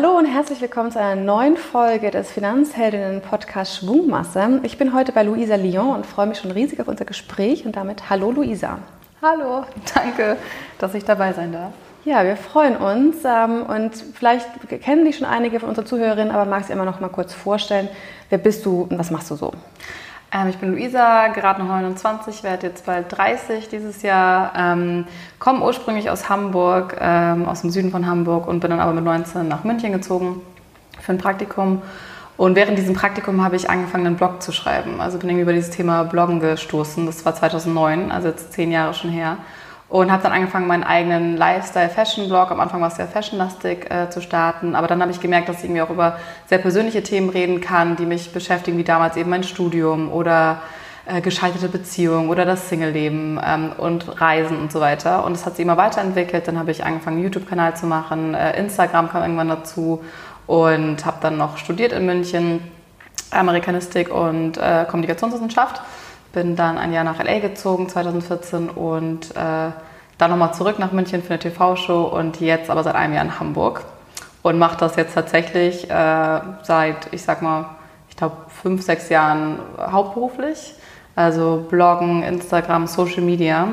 Hallo und herzlich willkommen zu einer neuen Folge des Finanzheldinnen-Podcast Schwungmasse. Ich bin heute bei Luisa Lyon und freue mich schon riesig auf unser Gespräch und damit Hallo Luisa. Hallo, danke, dass ich dabei sein darf. Ja, wir freuen uns ähm, und vielleicht kennen dich schon einige von unseren Zuhörerinnen, aber magst du immer noch mal kurz vorstellen, wer bist du und was machst du so? Ähm, ich bin Luisa, gerade noch 29, werde jetzt bald 30 dieses Jahr. Ähm, komme ursprünglich aus Hamburg, ähm, aus dem Süden von Hamburg und bin dann aber mit 19 nach München gezogen für ein Praktikum. Und während diesem Praktikum habe ich angefangen, einen Blog zu schreiben. Also bin irgendwie über dieses Thema Bloggen gestoßen. Das war 2009, also jetzt zehn Jahre schon her und habe dann angefangen, meinen eigenen Lifestyle-Fashion-Blog, am Anfang war es sehr fashionlastig, äh, zu starten. Aber dann habe ich gemerkt, dass ich irgendwie auch über sehr persönliche Themen reden kann, die mich beschäftigen, wie damals eben mein Studium oder äh, gescheiterte Beziehungen oder das Single-Leben ähm, und Reisen und so weiter. Und es hat sich immer weiterentwickelt. Dann habe ich angefangen, einen YouTube-Kanal zu machen. Äh, Instagram kam irgendwann dazu und habe dann noch studiert in München, Amerikanistik und äh, Kommunikationswissenschaft bin dann ein Jahr nach LA gezogen, 2014, und äh, dann nochmal zurück nach München für eine TV-Show und jetzt aber seit einem Jahr in Hamburg. Und mache das jetzt tatsächlich äh, seit, ich sag mal, ich glaube, fünf, sechs Jahren hauptberuflich. Also Bloggen, Instagram, Social Media.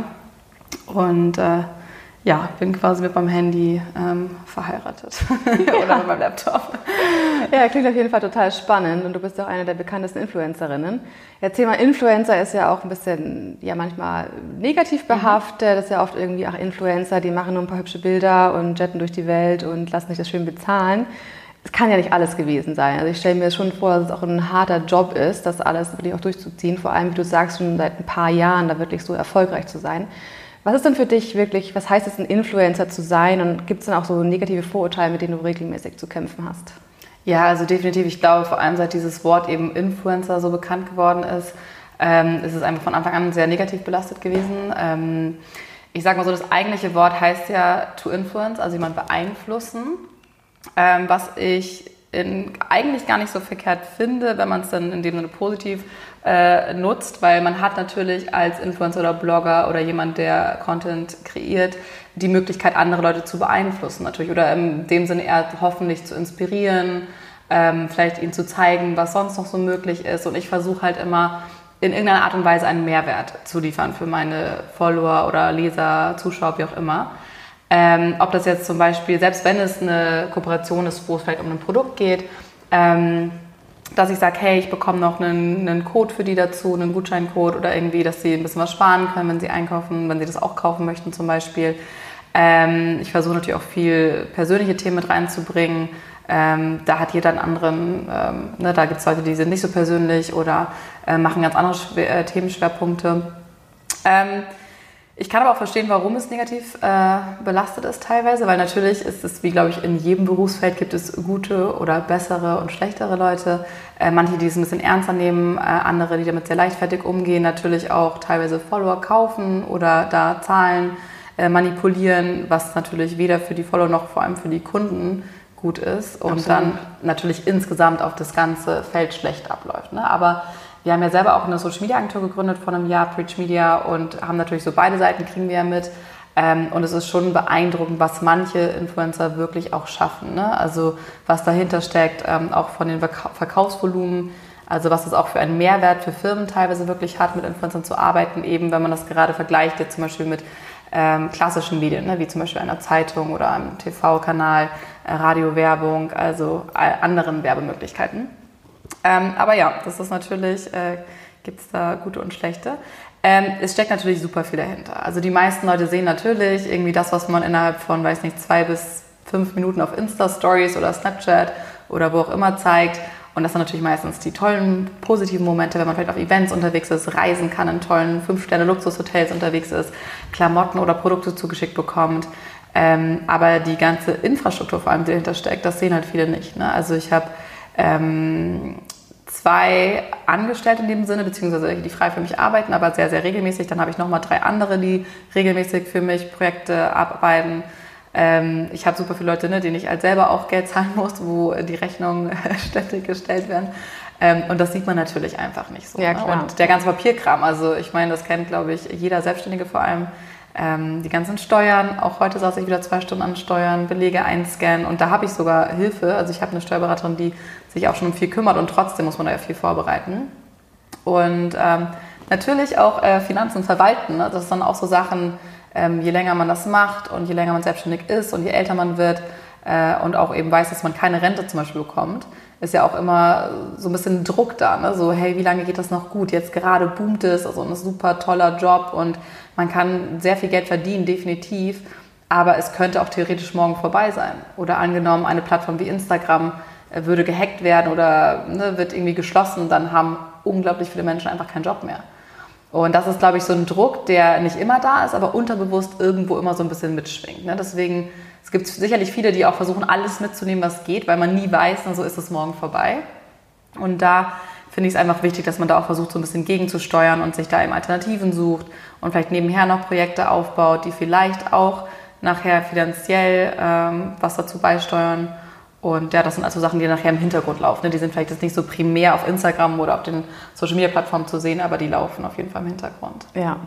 Und äh, ja, bin quasi mit meinem Handy ähm, verheiratet oder mit meinem Laptop. Ja, klingt auf jeden Fall total spannend und du bist ja auch eine der bekanntesten Influencerinnen. Ja, Thema Influencer ist ja auch ein bisschen, ja manchmal negativ mhm. behaftet. Mhm. Das ist ja oft irgendwie, ach Influencer, die machen nur ein paar hübsche Bilder und jetten durch die Welt und lassen sich das schön bezahlen. Es kann ja nicht alles gewesen sein. Also ich stelle mir schon vor, dass es auch ein harter Job ist, das alles wirklich auch durchzuziehen. Vor allem, wie du sagst, schon seit ein paar Jahren da wirklich so erfolgreich zu sein. Was ist denn für dich wirklich, was heißt es, ein Influencer zu sein und gibt es dann auch so negative Vorurteile, mit denen du regelmäßig zu kämpfen hast? Ja, also definitiv. Ich glaube, vor allem seit dieses Wort eben Influencer so bekannt geworden ist, ähm, ist es einfach von Anfang an sehr negativ belastet gewesen. Ähm, ich sage mal so, das eigentliche Wort heißt ja to influence, also jemand beeinflussen. Ähm, was ich in, eigentlich gar nicht so verkehrt finde, wenn man es dann in dem Sinne positiv äh, nutzt, weil man hat natürlich als Influencer oder Blogger oder jemand, der Content kreiert, die Möglichkeit, andere Leute zu beeinflussen natürlich oder in dem Sinne eher hoffentlich zu inspirieren, ähm, vielleicht ihnen zu zeigen, was sonst noch so möglich ist. Und ich versuche halt immer in irgendeiner Art und Weise einen Mehrwert zu liefern für meine Follower oder Leser, Zuschauer, wie auch immer. Ähm, ob das jetzt zum Beispiel, selbst wenn es eine Kooperation ist, wo es vielleicht um ein Produkt geht, ähm, dass ich sage, hey, ich bekomme noch einen, einen, Code für die dazu, einen Gutscheincode oder irgendwie, dass sie ein bisschen was sparen können, wenn sie einkaufen, wenn sie das auch kaufen möchten zum Beispiel. Ähm, ich versuche natürlich auch viel persönliche Themen mit reinzubringen. Ähm, da hat jeder einen anderen, ähm, ne, da gibt es Leute, die sind nicht so persönlich oder äh, machen ganz andere Schwer äh, Themenschwerpunkte. Ich kann aber auch verstehen, warum es negativ äh, belastet ist teilweise, weil natürlich ist es, wie glaube ich, in jedem Berufsfeld gibt es gute oder bessere und schlechtere Leute. Äh, manche, die es ein bisschen ernster nehmen, äh, andere, die damit sehr leichtfertig umgehen, natürlich auch teilweise Follower kaufen oder da Zahlen äh, manipulieren, was natürlich weder für die Follower noch vor allem für die Kunden gut ist und Absolut. dann natürlich insgesamt auf das ganze Feld schlecht abläuft. Ne? Aber wir haben ja selber auch eine Social Media Agentur gegründet vor einem Jahr, Preach Media, und haben natürlich so beide Seiten kriegen wir ja mit. Ähm, und es ist schon beeindruckend, was manche Influencer wirklich auch schaffen. Ne? Also was dahinter steckt, ähm, auch von den Verkaufsvolumen, also was es auch für einen Mehrwert für Firmen teilweise wirklich hat, mit Influencern zu arbeiten, eben wenn man das gerade vergleicht, jetzt zum Beispiel mit ähm, klassischen Medien, ne? wie zum Beispiel einer Zeitung oder einem TV-Kanal, äh, Radiowerbung, also anderen Werbemöglichkeiten. Ähm, aber ja, das ist natürlich, äh, gibt es da gute und schlechte. Ähm, es steckt natürlich super viel dahinter. Also die meisten Leute sehen natürlich irgendwie das, was man innerhalb von, weiß nicht, zwei bis fünf Minuten auf Insta-Stories oder Snapchat oder wo auch immer zeigt. Und das sind natürlich meistens die tollen, positiven Momente, wenn man vielleicht auf Events unterwegs ist, reisen kann, in tollen Fünf-Sterne-Luxushotels unterwegs ist, Klamotten oder Produkte zugeschickt bekommt. Ähm, aber die ganze Infrastruktur vor allem, die dahinter steckt, das sehen halt viele nicht. Ne? Also ich habe ähm, zwei Angestellte in dem Sinne, beziehungsweise die frei für mich arbeiten, aber sehr, sehr regelmäßig. Dann habe ich nochmal drei andere, die regelmäßig für mich Projekte arbeiten. Ähm, ich habe super viele Leute, ne, denen ich als selber auch Geld zahlen muss, wo die Rechnungen ständig gestellt werden. Ähm, und das sieht man natürlich einfach nicht so. Ja, ne? Und der ganze Papierkram, also ich meine, das kennt, glaube ich, jeder Selbstständige vor allem. Ähm, die ganzen Steuern. Auch heute saß ich wieder zwei Stunden an Steuern, Belege einscannen und da habe ich sogar Hilfe. Also ich habe eine Steuerberaterin, die sich auch schon um viel kümmert und trotzdem muss man da ja viel vorbereiten. Und ähm, natürlich auch äh, Finanzen verwalten. Ne? Das ist dann auch so Sachen, ähm, je länger man das macht und je länger man selbstständig ist und je älter man wird äh, und auch eben weiß, dass man keine Rente zum Beispiel bekommt, ist ja auch immer so ein bisschen Druck da. Ne? So, hey, wie lange geht das noch gut? Jetzt gerade boomt es, also ein super toller Job und man kann sehr viel Geld verdienen, definitiv. Aber es könnte auch theoretisch morgen vorbei sein. Oder angenommen, eine Plattform wie Instagram äh, würde gehackt werden oder ne, wird irgendwie geschlossen, dann haben unglaublich viele Menschen einfach keinen Job mehr. Und das ist, glaube ich, so ein Druck, der nicht immer da ist, aber unterbewusst irgendwo immer so ein bisschen mitschwingt. Ne? Deswegen, es gibt sicherlich viele, die auch versuchen, alles mitzunehmen, was geht, weil man nie weiß, na, so ist es morgen vorbei. Und da finde ich es einfach wichtig, dass man da auch versucht, so ein bisschen gegenzusteuern und sich da eben Alternativen sucht und vielleicht nebenher noch Projekte aufbaut, die vielleicht auch nachher finanziell ähm, was dazu beisteuern und ja, das sind also Sachen, die nachher im Hintergrund laufen. Ne? Die sind vielleicht jetzt nicht so primär auf Instagram oder auf den Social Media Plattformen zu sehen, aber die laufen auf jeden Fall im Hintergrund. Ja,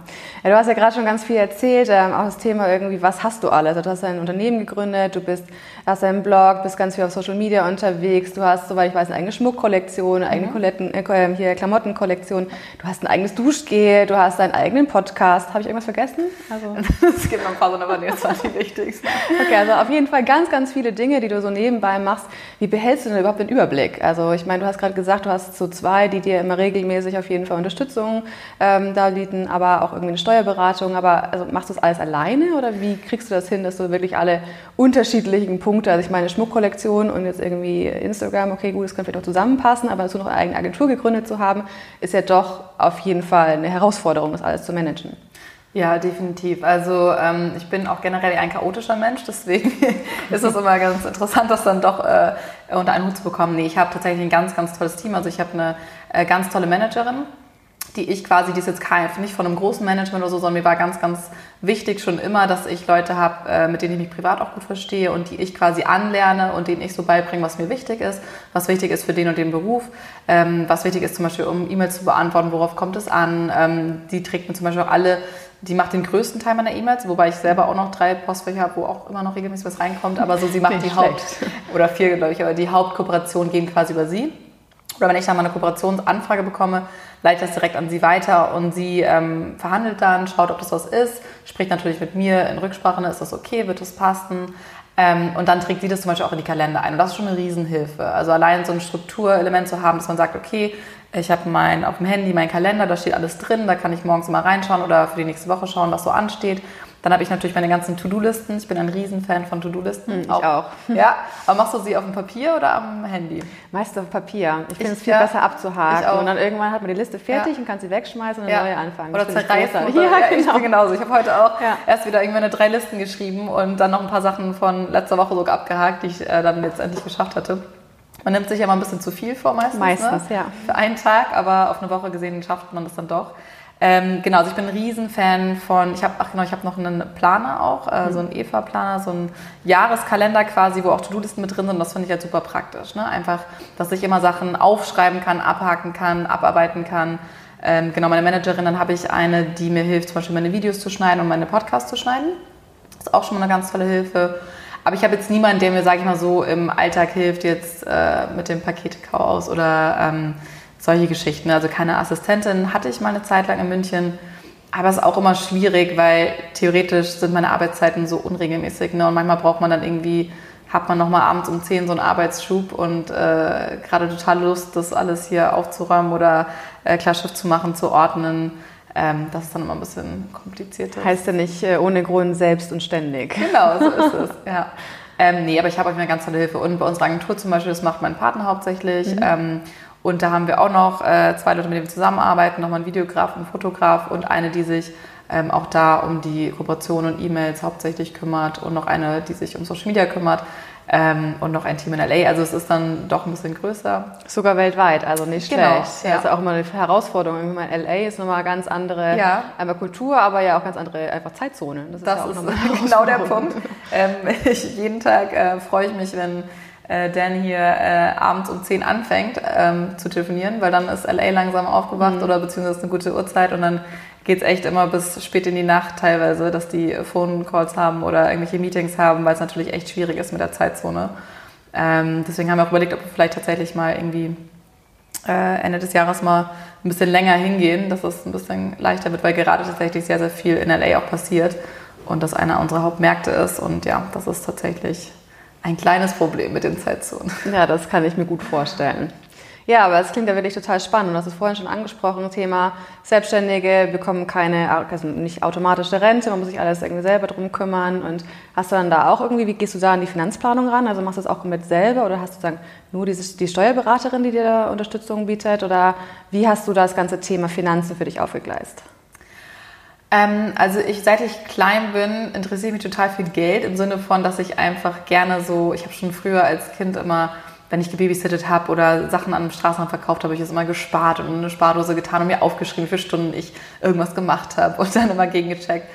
ja du hast ja gerade schon ganz viel erzählt, ähm, auch das Thema irgendwie, was hast du alles? Also du hast ein Unternehmen gegründet, du bist, hast einen Blog, bist ganz viel auf Social Media unterwegs, du hast, soweit ich weiß, eine eigene Schmuckkollektion, eine eigene mhm. Koletten, äh, hier Klamottenkollektion, du hast ein eigenes Duschgel, du hast deinen eigenen Podcast. Habe ich irgendwas vergessen? Also es gibt noch ein paar, aber das waren die wichtigsten. Okay, also auf jeden Fall ganz, ganz viele Dinge, die du so nebenbei machst machst, wie behältst du denn überhaupt den Überblick? Also ich meine, du hast gerade gesagt, du hast so zwei, die dir immer regelmäßig auf jeden Fall Unterstützung ähm, da bieten, aber auch irgendwie eine Steuerberatung. Aber also machst du das alles alleine oder wie kriegst du das hin, dass du wirklich alle unterschiedlichen Punkte, also ich meine Schmuckkollektion und jetzt irgendwie Instagram, okay, gut, das kann vielleicht auch zusammenpassen, aber dazu noch eine eigene Agentur gegründet zu haben, ist ja doch auf jeden Fall eine Herausforderung, das alles zu managen. Ja, definitiv. Also ähm, ich bin auch generell ein chaotischer Mensch, deswegen ist es immer ganz interessant, das dann doch äh, unter einen Hut zu bekommen. Nee, ich habe tatsächlich ein ganz, ganz tolles Team. Also ich habe eine äh, ganz tolle Managerin, die ich quasi, die ist jetzt kein, nicht von einem großen Management oder so, sondern mir war ganz, ganz wichtig schon immer, dass ich Leute habe, äh, mit denen ich mich privat auch gut verstehe und die ich quasi anlerne und denen ich so beibringe, was mir wichtig ist, was wichtig ist für den und den Beruf, ähm, was wichtig ist zum Beispiel, um E-Mails zu beantworten, worauf kommt es an. Ähm, die trägt mir zum Beispiel auch alle die macht den größten Teil meiner E-Mails, wobei ich selber auch noch drei Postfächer habe, wo auch immer noch regelmäßig was reinkommt. Aber so, sie macht die Haupt- oder vier, glaube ich, aber die Hauptkooperation gehen quasi über sie. Oder wenn ich dann mal eine Kooperationsanfrage bekomme, leite ich das direkt an sie weiter und sie ähm, verhandelt dann, schaut, ob das was ist, spricht natürlich mit mir in Rücksprache, ist das okay, wird das passen. Ähm, und dann trägt sie das zum Beispiel auch in die Kalender ein. Und das ist schon eine Riesenhilfe. Also allein so ein Strukturelement zu haben, dass man sagt, okay, ich habe mein, auf dem Handy meinen Kalender, da steht alles drin, da kann ich morgens mal reinschauen oder für die nächste Woche schauen, was so ansteht. Dann habe ich natürlich meine ganzen To-Do-Listen. Ich bin ein Riesenfan von To-Do-Listen. Hm, ich auch. auch. Ja, aber machst du sie auf dem Papier oder am Handy? Meist auf Papier. Ich finde es viel ja, besser abzuhaken. Und dann irgendwann hat man die Liste fertig ja. und kann sie wegschmeißen und eine neue anfangen. Oder zerreißen. Oder, ja, genau. Ich bin genauso. Ich habe heute auch erst wieder irgendwie eine drei Listen geschrieben und dann noch ein paar Sachen von letzter Woche sogar abgehakt, die ich äh, dann letztendlich geschafft hatte. Man nimmt sich ja mal ein bisschen zu viel vor meistens. Meistens, ne? ja. Für einen Tag, aber auf eine Woche gesehen schafft man das dann doch. Ähm, genau, also ich bin ein Riesenfan von, ich habe, ach genau, ich habe noch einen Planer auch, äh, mhm. so einen EVA-Planer, so einen Jahreskalender quasi, wo auch To-Do-Listen mit drin sind. Und das finde ich halt super praktisch. Ne? Einfach, dass ich immer Sachen aufschreiben kann, abhaken kann, abarbeiten kann. Ähm, genau, meine Managerin, dann habe ich eine, die mir hilft, zum Beispiel meine Videos zu schneiden und meine Podcasts zu schneiden. Das ist auch schon mal eine ganz tolle Hilfe. Aber ich habe jetzt niemanden, der mir, sage ich mal so, im Alltag hilft jetzt äh, mit dem Paketchaos oder ähm, solche Geschichten. Also keine Assistentin hatte ich mal eine Zeit lang in München. Aber es ist auch immer schwierig, weil theoretisch sind meine Arbeitszeiten so unregelmäßig. Ne? Und manchmal braucht man dann irgendwie, hat man nochmal abends um 10 so einen Arbeitsschub und äh, gerade total Lust, das alles hier aufzuräumen oder äh, Klarschrift zu machen, zu ordnen. Ähm, das ist dann immer ein bisschen komplizierter. Heißt ja nicht äh, ohne Grund selbst und ständig. Genau, so ist es, ja. Ähm, nee, aber ich habe auch eine ganz tolle Hilfe. Und bei unserer Agentur zum Beispiel, das macht mein Partner hauptsächlich. Mhm. Ähm, und da haben wir auch noch äh, zwei Leute, mit denen wir zusammenarbeiten, nochmal ein Videograf und ein Fotograf und eine, die sich ähm, auch da um die Kooperation und E-Mails hauptsächlich kümmert und noch eine, die sich um Social Media kümmert. Ähm, und noch ein Team in LA. Also es ist dann doch ein bisschen größer. Sogar weltweit, also nicht genau, schlecht. Ja. Also auch immer eine Herausforderung. Ich meine, LA ist nochmal ganz andere ja. einmal Kultur, aber ja auch ganz andere einfach Zeitzone. Das ist, das ja ist genau der Punkt. Ähm, ich, jeden Tag äh, freue ich mich, wenn äh, Dan hier äh, abends um 10 anfängt ähm, zu telefonieren, weil dann ist LA langsam aufgewacht mhm. oder beziehungsweise eine gute Uhrzeit und dann geht es echt immer bis spät in die Nacht teilweise, dass die Phone-Calls haben oder irgendwelche Meetings haben, weil es natürlich echt schwierig ist mit der Zeitzone. Ähm, deswegen haben wir auch überlegt, ob wir vielleicht tatsächlich mal irgendwie äh, Ende des Jahres mal ein bisschen länger hingehen, dass es ein bisschen leichter wird, weil gerade tatsächlich sehr, sehr viel in LA auch passiert und das einer unserer Hauptmärkte ist. Und ja, das ist tatsächlich ein kleines Problem mit den Zeitzonen. Ja, das kann ich mir gut vorstellen. Ja, aber es klingt ja wirklich total spannend. Du hast es vorhin schon angesprochen, Thema Selbstständige bekommen keine, also nicht automatische Rente, man muss sich alles irgendwie selber drum kümmern. Und hast du dann da auch irgendwie, wie gehst du da an die Finanzplanung ran? Also machst du das auch komplett selber oder hast du dann nur diese, die Steuerberaterin, die dir da Unterstützung bietet? Oder wie hast du das ganze Thema Finanzen für dich aufgegleist? Ähm, also ich, seit ich klein bin, interessiere ich mich total für Geld im Sinne von, dass ich einfach gerne so, ich habe schon früher als Kind immer wenn ich gebabysittet habe oder Sachen an einem Straßenrand verkauft habe, ich es immer gespart und in eine Spardose getan und mir aufgeschrieben, wie viele Stunden ich irgendwas gemacht habe und dann immer gegengecheckt.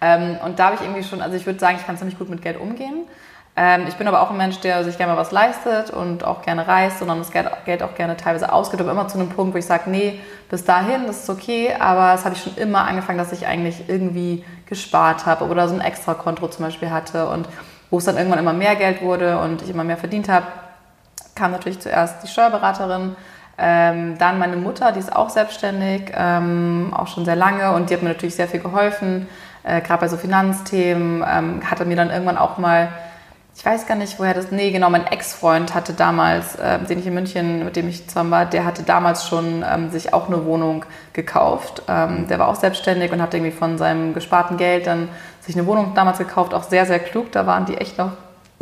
Ähm, und da habe ich irgendwie schon, also ich würde sagen, ich kann ziemlich gut mit Geld umgehen. Ähm, ich bin aber auch ein Mensch, der sich gerne mal was leistet und auch gerne reist und das Geld auch gerne teilweise ausgibt, aber immer zu einem Punkt, wo ich sage, nee, bis dahin, das ist okay, aber das habe ich schon immer angefangen, dass ich eigentlich irgendwie gespart habe oder so ein Extrakonto zum Beispiel hatte und wo es dann irgendwann immer mehr Geld wurde und ich immer mehr verdient habe, kam natürlich zuerst die Steuerberaterin, ähm, dann meine Mutter, die ist auch selbstständig, ähm, auch schon sehr lange und die hat mir natürlich sehr viel geholfen, äh, gerade bei so Finanzthemen, ähm, hatte mir dann irgendwann auch mal, ich weiß gar nicht, woher das, nee, genau, mein Ex-Freund hatte damals, äh, den ich in München, mit dem ich zusammen war, der hatte damals schon ähm, sich auch eine Wohnung gekauft. Ähm, der war auch selbstständig und hat irgendwie von seinem gesparten Geld dann sich eine Wohnung damals gekauft, auch sehr, sehr klug, da waren die echt noch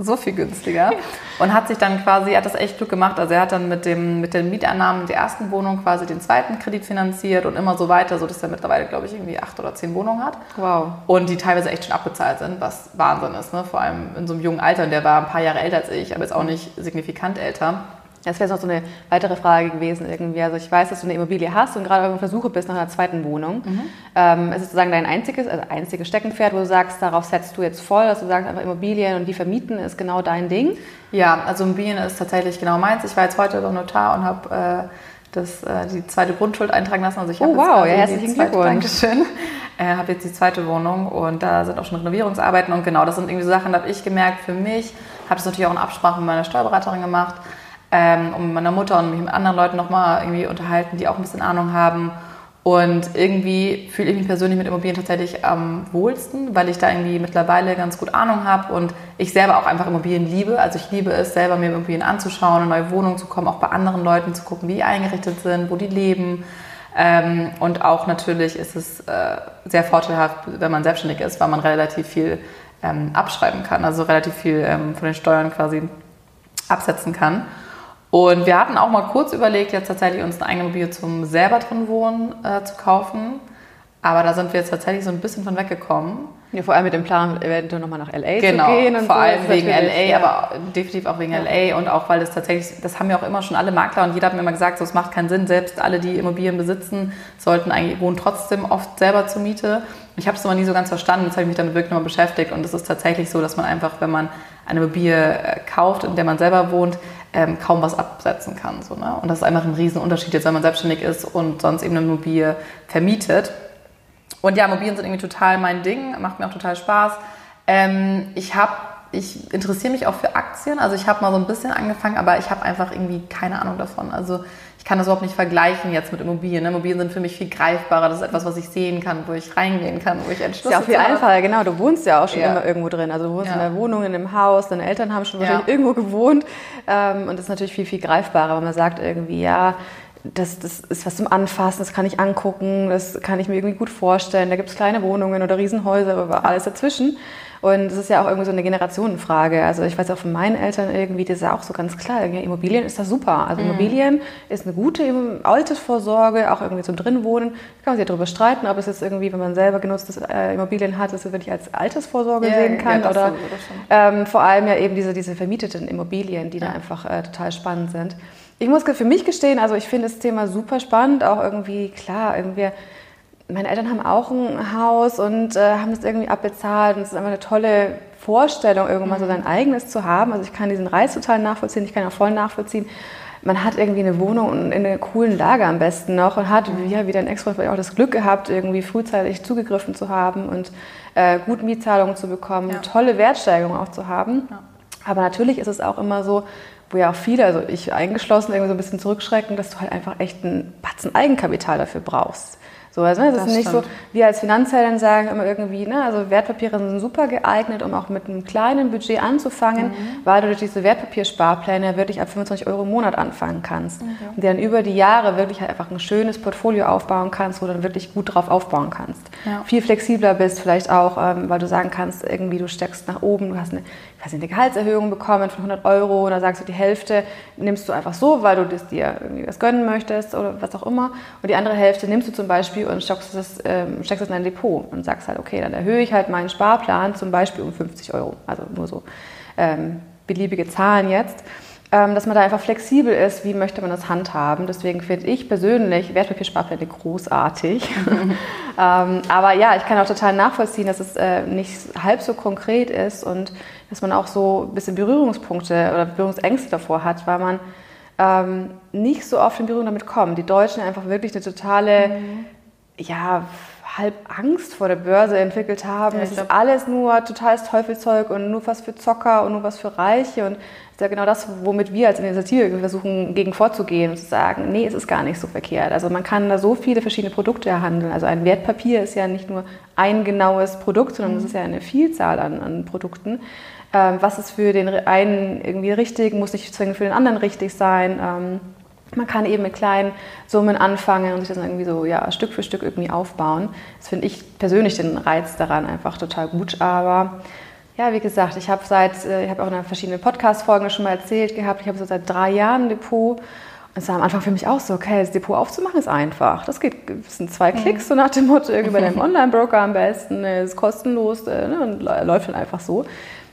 so viel günstiger und hat sich dann quasi, hat das echt Glück gemacht. Also er hat dann mit, dem, mit den Mieteinnahmen der ersten Wohnung quasi den zweiten Kredit finanziert und immer so weiter, so dass er mittlerweile, glaube ich, irgendwie acht oder zehn Wohnungen hat. Wow. Und die teilweise echt schon abbezahlt sind, was Wahnsinn ist, ne? vor allem in so einem jungen Alter. Und der war ein paar Jahre älter als ich, aber jetzt auch nicht signifikant älter. Das wäre noch so eine weitere Frage gewesen irgendwie. Also ich weiß, dass du eine Immobilie hast und gerade auf Versuche bist nach einer zweiten Wohnung. Mhm. Ähm, ist es sozusagen dein einziges, also einziges Steckenpferd, wo du sagst, darauf setzt du jetzt voll, dass du sagst, einfach Immobilien und die vermieten ist genau dein Ding? Ja, also Immobilien ist tatsächlich genau meins. Ich war jetzt heute beim Notar und habe äh, das, äh, die zweite Grundschuld eintragen lassen. Also ich oh wow, ja, herzlichen Glückwunsch. Dankeschön. Äh, habe jetzt die zweite Wohnung und da sind auch schon Renovierungsarbeiten und genau, das sind irgendwie so Sachen, da habe ich gemerkt, für mich, habe das natürlich auch in Absprache mit meiner Steuerberaterin gemacht, ähm, und mit meiner Mutter und mich mit anderen Leuten nochmal irgendwie unterhalten, die auch ein bisschen Ahnung haben. Und irgendwie fühle ich mich persönlich mit Immobilien tatsächlich am wohlsten, weil ich da irgendwie mittlerweile ganz gut Ahnung habe und ich selber auch einfach Immobilien liebe. Also ich liebe es, selber mir Immobilien anzuschauen, in neue Wohnungen zu kommen, auch bei anderen Leuten zu gucken, wie die eingerichtet sind, wo die leben. Ähm, und auch natürlich ist es äh, sehr vorteilhaft, wenn man selbstständig ist, weil man relativ viel ähm, abschreiben kann, also relativ viel ähm, von den Steuern quasi absetzen kann. Und wir hatten auch mal kurz überlegt, jetzt tatsächlich uns eine eigene Immobilie zum selber drin wohnen äh, zu kaufen. Aber da sind wir jetzt tatsächlich so ein bisschen von weggekommen. Ja, vor allem mit dem Plan, eventuell nochmal nach LA genau, zu gehen. Und vor so. allem wegen LA, ja. aber definitiv auch wegen ja. LA und auch, weil das tatsächlich, das haben ja auch immer schon alle Makler und jeder hat mir immer gesagt, so, es macht keinen Sinn, selbst alle, die Immobilien besitzen, sollten eigentlich, wohnen trotzdem oft selber zur Miete. Ich habe es aber nie so ganz verstanden, jetzt habe ich mich damit wirklich nochmal beschäftigt und es ist tatsächlich so, dass man einfach, wenn man eine Immobilie äh, kauft, in der man selber wohnt, ähm, kaum was absetzen kann. So, ne? Und das ist einfach ein Riesenunterschied, jetzt wenn man selbstständig ist und sonst eben eine Immobilie vermietet. Und ja, Immobilien sind irgendwie total mein Ding, macht mir auch total Spaß. Ähm, ich habe ich interessiere mich auch für Aktien. Also ich habe mal so ein bisschen angefangen, aber ich habe einfach irgendwie keine Ahnung davon. Also kann das überhaupt nicht vergleichen jetzt mit Immobilien. Immobilien sind für mich viel greifbarer. Das ist etwas, was ich sehen kann, wo ich reingehen kann, wo ich entschlüsselt Ist ja auch viel einfacher, genau. Du wohnst ja auch schon ja. immer irgendwo drin. Also du wohnst ja. in der Wohnung, in einem Haus, deine Eltern haben schon wahrscheinlich ja. irgendwo gewohnt. Ähm, und das ist natürlich viel, viel greifbarer, wenn man sagt irgendwie, ja, das, das ist was zum Anfassen, das kann ich angucken, das kann ich mir irgendwie gut vorstellen. Da gibt es kleine Wohnungen oder Riesenhäuser, aber alles dazwischen. Und es ist ja auch irgendwie so eine Generationenfrage. Also ich weiß auch von meinen Eltern irgendwie, das ist ja auch so ganz klar, Immobilien ist das super. Also mhm. Immobilien ist eine gute Altersvorsorge, auch irgendwie zum Drinwohnen. Da kann man sich ja darüber streiten, ob es jetzt irgendwie, wenn man selber genutzte äh, Immobilien hat, dass es wirklich als Altersvorsorge yeah, sehen kann. Ja, oder ähm, vor allem ja eben diese, diese vermieteten Immobilien, die ja. da einfach äh, total spannend sind. Ich muss für mich gestehen, also ich finde das Thema super spannend, auch irgendwie, klar, irgendwie meine Eltern haben auch ein Haus und äh, haben das irgendwie abbezahlt und es ist einfach eine tolle Vorstellung, irgendwann mal so mhm. sein eigenes zu haben. Also ich kann diesen Reiz total nachvollziehen, ich kann auch voll nachvollziehen, man hat irgendwie eine Wohnung in einer coolen Lage am besten noch und hat, mhm. ja, wie dein Ex-Freund vielleicht auch das Glück gehabt, irgendwie frühzeitig zugegriffen zu haben und äh, gut Mietzahlungen zu bekommen, ja. tolle Wertsteigerung auch zu haben. Ja. Aber natürlich ist es auch immer so, wo ja auch viele, also ich eingeschlossen, irgendwie so ein bisschen zurückschrecken, dass du halt einfach echt ein Batzen Eigenkapital dafür brauchst. So, also, ne, das, das ist nicht stimmt. so, wir als Finanzhelden sagen immer irgendwie, ne, also Wertpapiere sind super geeignet, um auch mit einem kleinen Budget anzufangen, mhm. weil du durch diese Wertpapiersparpläne wirklich ab 25 Euro im Monat anfangen kannst. Mhm. Und dir dann über die Jahre wirklich halt einfach ein schönes Portfolio aufbauen kannst, wo du dann wirklich gut drauf aufbauen kannst. Ja. Viel flexibler bist, vielleicht auch, ähm, weil du sagen kannst, irgendwie du steckst nach oben, du hast eine weiß nicht, eine Gehaltserhöhung bekommen von 100 Euro und da sagst du, die Hälfte nimmst du einfach so, weil du das dir irgendwie was gönnen möchtest oder was auch immer. Und die andere Hälfte nimmst du zum Beispiel und steckst es, ähm, steckst es in dein Depot und sagst halt, okay, dann erhöhe ich halt meinen Sparplan zum Beispiel um 50 Euro. Also nur so ähm, beliebige Zahlen jetzt. Ähm, dass man da einfach flexibel ist, wie möchte man das handhaben. Deswegen finde ich persönlich Wertpapiersparpläne großartig. ähm, aber ja, ich kann auch total nachvollziehen, dass es äh, nicht halb so konkret ist und dass man auch so ein bisschen Berührungspunkte oder Berührungsängste davor hat, weil man ähm, nicht so oft in Berührung damit kommt. Die Deutschen einfach wirklich eine totale, mhm. Ja, halb Angst vor der Börse entwickelt haben. Ja, es ist alles nur totales Teufelzeug und nur was für Zocker und nur was für Reiche. Und das ist ja genau das, womit wir als Initiative versuchen, gegen vorzugehen und zu sagen, nee, es ist gar nicht so verkehrt. Also man kann da so viele verschiedene Produkte erhandeln. Also ein Wertpapier ist ja nicht nur ein genaues Produkt, sondern es mhm. ist ja eine Vielzahl an, an Produkten. Ähm, was ist für den einen irgendwie richtig, muss nicht zwingend für den anderen richtig sein. Ähm, man kann eben mit kleinen Summen anfangen und sich das irgendwie so ja, Stück für Stück irgendwie aufbauen. Das finde ich persönlich den Reiz daran einfach total gut. Aber ja, wie gesagt, ich habe seit, äh, ich habe auch in verschiedenen Podcast-Folgen schon mal erzählt gehabt, ich habe so seit drei Jahren ein Depot. Und es war am Anfang für mich auch so, okay, das Depot aufzumachen ist einfach. Das geht, das sind zwei mhm. Klicks, so nach dem Motto, irgendwie bei deinem Online-Broker am besten, ist kostenlos äh, ne, und läuft dann einfach so.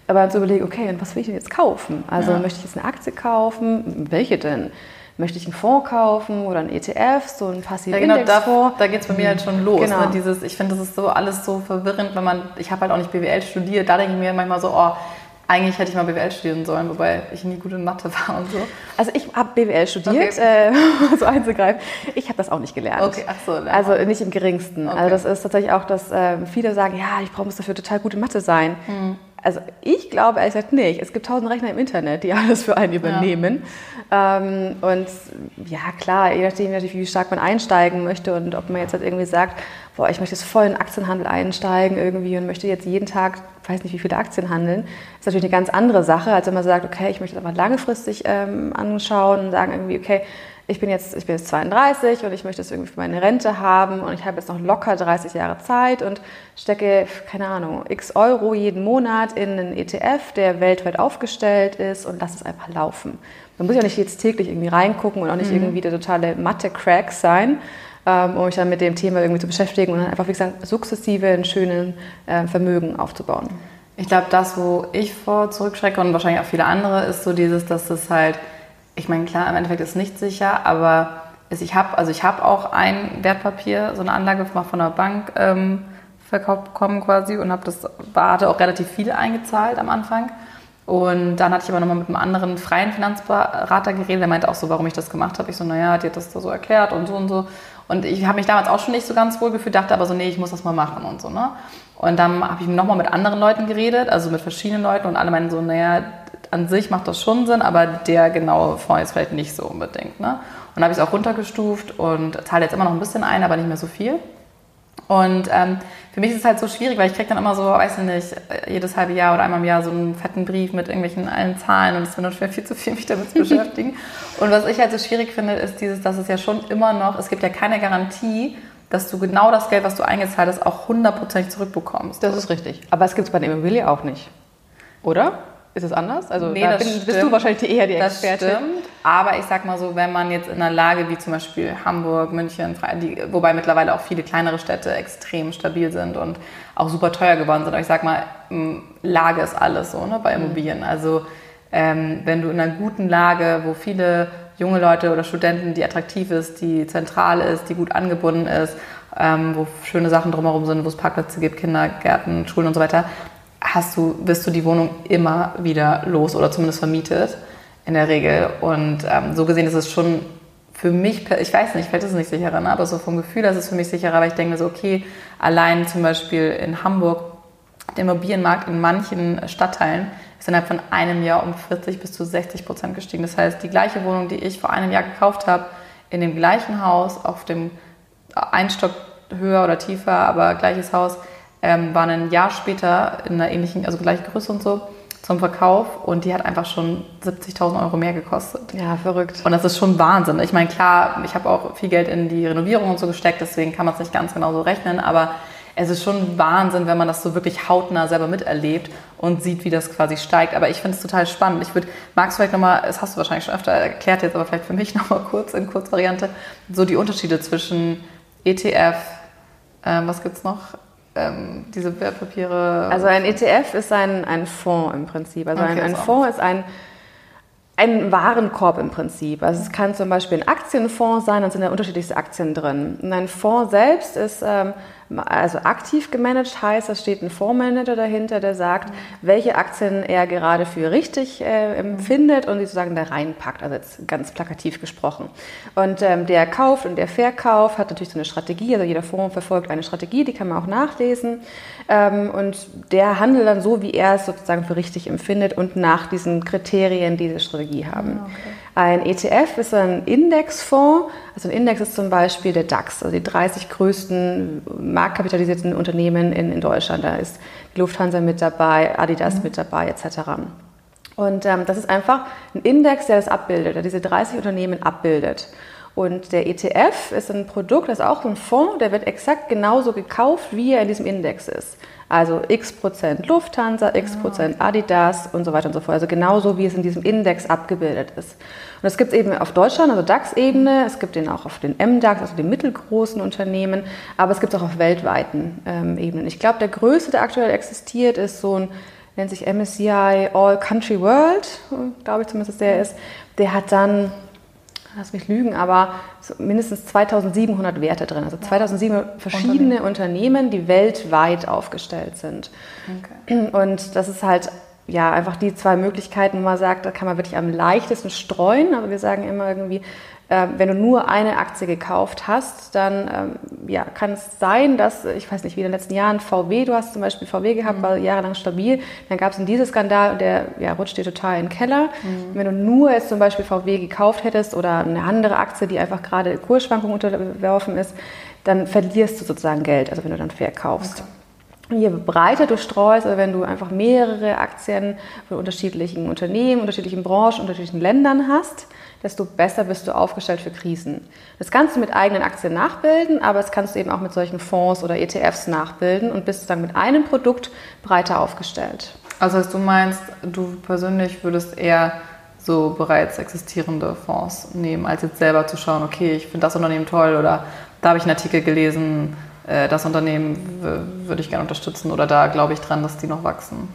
Aber dann zu überlegen, okay, und was will ich denn jetzt kaufen? Also ja. möchte ich jetzt eine Aktie kaufen? Welche denn? Möchte ich einen Fonds kaufen oder einen ETF, so einen passiven ja, genau. Da, da geht es bei mir halt schon los. Genau. Ne? Dieses, ich finde, das ist so alles so verwirrend, wenn man, ich habe halt auch nicht BWL studiert, da denke ich mir manchmal so, oh, eigentlich hätte ich mal BWL studieren sollen, wobei ich nie gut in Mathe war und so. Also ich habe BWL studiert, okay. äh, so einzugreifen. Ich habe das auch nicht gelernt. Okay, ach so. Also nicht im geringsten. Okay. Also das ist tatsächlich auch, dass äh, viele sagen, ja, ich brauche muss dafür total gute Mathe sein. Hm. Also ich glaube ehrlich gesagt nicht. Es gibt tausend Rechner im Internet, die alles für einen übernehmen. Ja. Ähm, und ja, klar, je nachdem, wie stark man einsteigen möchte und ob man jetzt halt irgendwie sagt, boah, ich möchte jetzt voll in den Aktienhandel einsteigen irgendwie und möchte jetzt jeden Tag, weiß nicht wie viele Aktien handeln, ist natürlich eine ganz andere Sache, als wenn man sagt, okay, ich möchte das aber langfristig ähm, anschauen und sagen irgendwie, okay, ich bin jetzt, ich bin jetzt 32 und ich möchte es irgendwie für meine Rente haben und ich habe jetzt noch locker 30 Jahre Zeit und stecke, keine Ahnung, x Euro jeden Monat in einen ETF, der weltweit aufgestellt ist und lasse es einfach laufen. Man muss ja nicht jetzt täglich irgendwie reingucken und auch nicht mhm. irgendwie der totale Mathe-Crack sein, ähm, um mich dann mit dem Thema irgendwie zu beschäftigen und dann einfach, wie gesagt, sukzessive ein schönes äh, Vermögen aufzubauen. Ich glaube, das, wo ich vor zurückschrecke und wahrscheinlich auch viele andere, ist so dieses, dass es halt ich meine, klar, im Endeffekt ist es nicht sicher, aber ich habe also hab auch ein Wertpapier, so eine Anlage von der Bank ähm, verkauft bekommen quasi und habe das, hatte auch relativ viel eingezahlt am Anfang. Und dann hatte ich aber nochmal mit einem anderen freien Finanzberater geredet, der meinte auch so, warum ich das gemacht habe. Ich so, naja, die hat das da so erklärt und so und so. Und ich habe mich damals auch schon nicht so ganz wohl gefühlt, dachte aber so, nee, ich muss das mal machen und so. Ne? Und dann habe ich nochmal mit anderen Leuten geredet, also mit verschiedenen Leuten und alle meinen so, naja, an sich macht das schon Sinn, aber der genaue Fonds ist vielleicht nicht so unbedingt. Ne? Und habe ich es auch runtergestuft und zahle jetzt immer noch ein bisschen ein, aber nicht mehr so viel. Und ähm, für mich ist es halt so schwierig, weil ich kriege dann immer so, weiß ich nicht, jedes halbe Jahr oder einmal im Jahr so einen fetten Brief mit irgendwelchen allen Zahlen und es ist mir dann viel zu viel, mich damit zu beschäftigen. Und was ich halt so schwierig finde, ist dieses, dass es ja schon immer noch, es gibt ja keine Garantie, dass du genau das Geld, was du eingezahlt hast, auch hundertprozentig zurückbekommst. Das ist richtig. Aber es gibt es bei der Immobilie auch nicht. Oder? Ist es anders? Also nee, da bin, bist du wahrscheinlich eher die Expertin. Das stimmt. Aber ich sag mal so, wenn man jetzt in einer Lage wie zum Beispiel Hamburg, München, die, wobei mittlerweile auch viele kleinere Städte extrem stabil sind und auch super teuer geworden sind. Aber ich sag mal, Lage ist alles so ne, bei mhm. Immobilien. Also ähm, wenn du in einer guten Lage, wo viele junge Leute oder Studenten, die attraktiv ist, die zentral ist, die gut angebunden ist, ähm, wo schöne Sachen drumherum sind, wo es Parkplätze gibt, Kindergärten, Schulen und so weiter, hast du, bist du die Wohnung immer wieder los oder zumindest vermietet. in der Regel. Und ähm, so gesehen ist es schon für mich, ich weiß nicht, ist es nicht sicherer, ne? aber so vom Gefühl ist es für mich sicherer, weil ich denke so, okay, allein zum Beispiel in Hamburg, der Immobilienmarkt in manchen Stadtteilen ist innerhalb von einem Jahr um 40 bis zu 60 Prozent gestiegen. Das heißt, die gleiche Wohnung, die ich vor einem Jahr gekauft habe, in dem gleichen Haus, auf dem ein Stock höher oder tiefer, aber gleiches Haus, ähm, war ein Jahr später in einer ähnlichen, also gleiche Größe und so, zum Verkauf und die hat einfach schon 70.000 Euro mehr gekostet. Ja, verrückt. Und das ist schon Wahnsinn. Ich meine, klar, ich habe auch viel Geld in die Renovierung und so gesteckt, deswegen kann man es nicht ganz genau so rechnen, aber es ist schon Wahnsinn, wenn man das so wirklich hautnah selber miterlebt und sieht, wie das quasi steigt. Aber ich finde es total spannend. Ich würde, magst du vielleicht nochmal, das hast du wahrscheinlich schon öfter erklärt jetzt, aber vielleicht für mich nochmal kurz in Kurzvariante, so die Unterschiede zwischen ETF, ähm, was gibt es noch? Ähm, diese Wertpapiere. Also ein ETF ist ein, ein Fonds im Prinzip. Also okay, ein, ein Fonds ist ein ein Warenkorb im Prinzip. Also es kann zum Beispiel ein Aktienfonds sein, dann sind da unterschiedlichste Aktien drin. Und ein Fonds selbst ist ähm, also aktiv gemanagt heißt, da steht ein Fondsmanager dahinter, der sagt, welche Aktien er gerade für richtig äh, empfindet und die sozusagen da reinpackt, also jetzt ganz plakativ gesprochen. Und ähm, der kauft und der Verkauf hat natürlich so eine Strategie, also jeder Fonds verfolgt eine Strategie, die kann man auch nachlesen. Ähm, und der handelt dann so, wie er es sozusagen für richtig empfindet und nach diesen Kriterien, die diese Strategie haben. Ah, okay. Ein ETF ist ein Indexfonds. Also ein Index ist zum Beispiel der DAX, also die 30 größten marktkapitalisierten Unternehmen in, in Deutschland. Da ist die Lufthansa mit dabei, Adidas mhm. mit dabei, etc. Und ähm, das ist einfach ein Index, der das abbildet, der diese 30 Unternehmen abbildet. Und der ETF ist ein Produkt, das ist auch ein Fonds, der wird exakt genauso gekauft, wie er in diesem Index ist. Also x Prozent Lufthansa, x ah. Prozent Adidas und so weiter und so fort. Also genauso wie es in diesem Index abgebildet ist. Und das gibt es eben auf Deutschland, also DAX-Ebene, es gibt den auch auf den MDAX, also den mittelgroßen Unternehmen, aber es gibt es auch auf weltweiten ähm, Ebenen. Ich glaube, der größte, der aktuell existiert, ist so ein, nennt sich MSCI All Country World, glaube ich zumindest, der ist. Der hat dann lass mich lügen, aber so mindestens 2700 Werte drin. Also 2700 verschiedene Unternehmen, die weltweit aufgestellt sind. Okay. Und das ist halt ja einfach die zwei Möglichkeiten, wo man sagt, da kann man wirklich am leichtesten streuen. Also wir sagen immer irgendwie, wenn du nur eine Aktie gekauft hast, dann ähm, ja, kann es sein, dass, ich weiß nicht, wie in den letzten Jahren VW, du hast zum Beispiel VW gehabt, mhm. war jahrelang stabil, dann gab es einen Skandal und der ja, rutscht dir total in den Keller. Mhm. Wenn du nur jetzt zum Beispiel VW gekauft hättest oder eine andere Aktie, die einfach gerade Kursschwankungen unterworfen ist, dann verlierst du sozusagen Geld, also wenn du dann verkaufst. Okay. Je breiter du streust, also wenn du einfach mehrere Aktien von unterschiedlichen Unternehmen, unterschiedlichen Branchen, unterschiedlichen Ländern hast, desto besser bist du aufgestellt für Krisen. Das kannst du mit eigenen Aktien nachbilden, aber das kannst du eben auch mit solchen Fonds oder ETFs nachbilden und bist dann mit einem Produkt breiter aufgestellt. Also du meinst, du persönlich würdest eher so bereits existierende Fonds nehmen, als jetzt selber zu schauen, okay, ich finde das Unternehmen toll oder da habe ich einen Artikel gelesen, äh, das Unternehmen würde ich gerne unterstützen oder da glaube ich dran, dass die noch wachsen.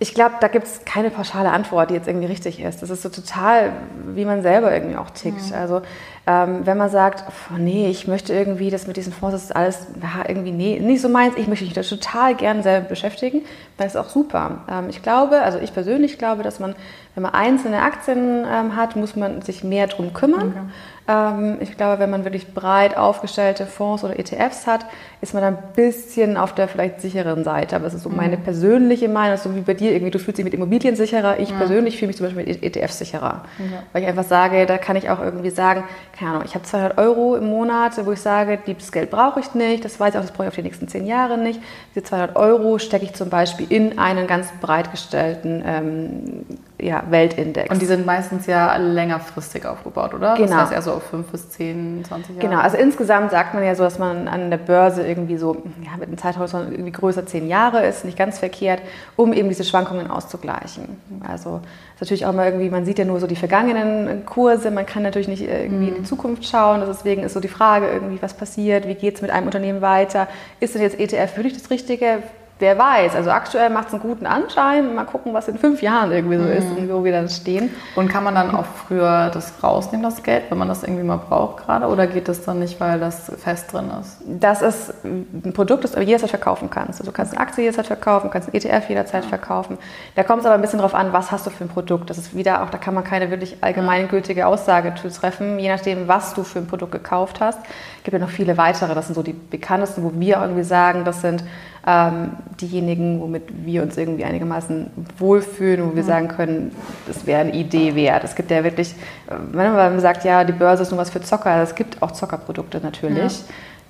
Ich glaube, da gibt es keine pauschale Antwort, die jetzt irgendwie richtig ist. Das ist so total, wie man selber irgendwie auch tickt. Mhm. Also ähm, wenn man sagt, oh, nee, ich möchte irgendwie das mit diesen Fonds, das ist alles ja, irgendwie nee, nicht so meins, ich möchte mich da total gern selber beschäftigen, dann ist auch super. Ähm, ich glaube, also ich persönlich glaube, dass man, wenn man einzelne Aktien ähm, hat, muss man sich mehr drum kümmern. Okay. Ähm, ich glaube, wenn man wirklich breit aufgestellte Fonds oder ETFs hat, ist man ein bisschen auf der vielleicht sicheren Seite. Aber es ist so meine mhm. persönliche Meinung, so wie bei dir irgendwie, du fühlst dich mit Immobilien sicherer. Ich ja. persönlich fühle mich zum Beispiel mit ETFs sicherer. Ja. Weil ich einfach sage, da kann ich auch irgendwie sagen, keine Ahnung, ich habe 200 Euro im Monat, wo ich sage, das Geld brauche ich nicht, das weiß ich auch, das brauche ich auf die nächsten zehn Jahre nicht. Diese 200 Euro stecke ich zum Beispiel in einen ganz breit gestellten ähm, ja, Weltindex. Und die sind meistens ja längerfristig aufgebaut, oder? Genau. Das heißt eher so auf 5 bis 10, 20 Jahre. Genau, also insgesamt sagt man ja so, dass man an der Börse irgendwie so ja, mit einem Zeithorizont irgendwie größer 10 Jahre ist, nicht ganz verkehrt, um eben diese Schwankungen auszugleichen. Also ist natürlich auch mal irgendwie, man sieht ja nur so die vergangenen Kurse, man kann natürlich nicht irgendwie mhm. in die mhm. Zukunft schauen. Deswegen ist so die Frage irgendwie, was passiert, wie geht es mit einem Unternehmen weiter? Ist denn jetzt ETF wirklich das Richtige? Wer weiß, also aktuell macht es einen guten Anschein. Mal gucken, was in fünf Jahren irgendwie so mhm. ist und wo wir dann stehen. Und kann man dann auch früher das rausnehmen, das Geld, wenn man das irgendwie mal braucht gerade? Oder geht das dann nicht, weil das fest drin ist? Das ist ein Produkt, das du jederzeit verkaufen kannst. Also du kannst eine Aktie jederzeit verkaufen, kannst einen ETF jederzeit ja. verkaufen. Da kommt es aber ein bisschen darauf an, was hast du für ein Produkt. Das ist wieder auch, da kann man keine wirklich allgemeingültige Aussage zu treffen, je nachdem, was du für ein Produkt gekauft hast. Es gibt ja noch viele weitere, das sind so die bekanntesten, wo wir irgendwie sagen, das sind ähm, diejenigen, womit wir uns irgendwie einigermaßen wohlfühlen, wo wir mhm. sagen können, das wäre eine Idee wert. Es gibt ja wirklich, wenn man sagt, ja, die Börse ist nur was für Zocker, es gibt auch Zockerprodukte natürlich. Ja.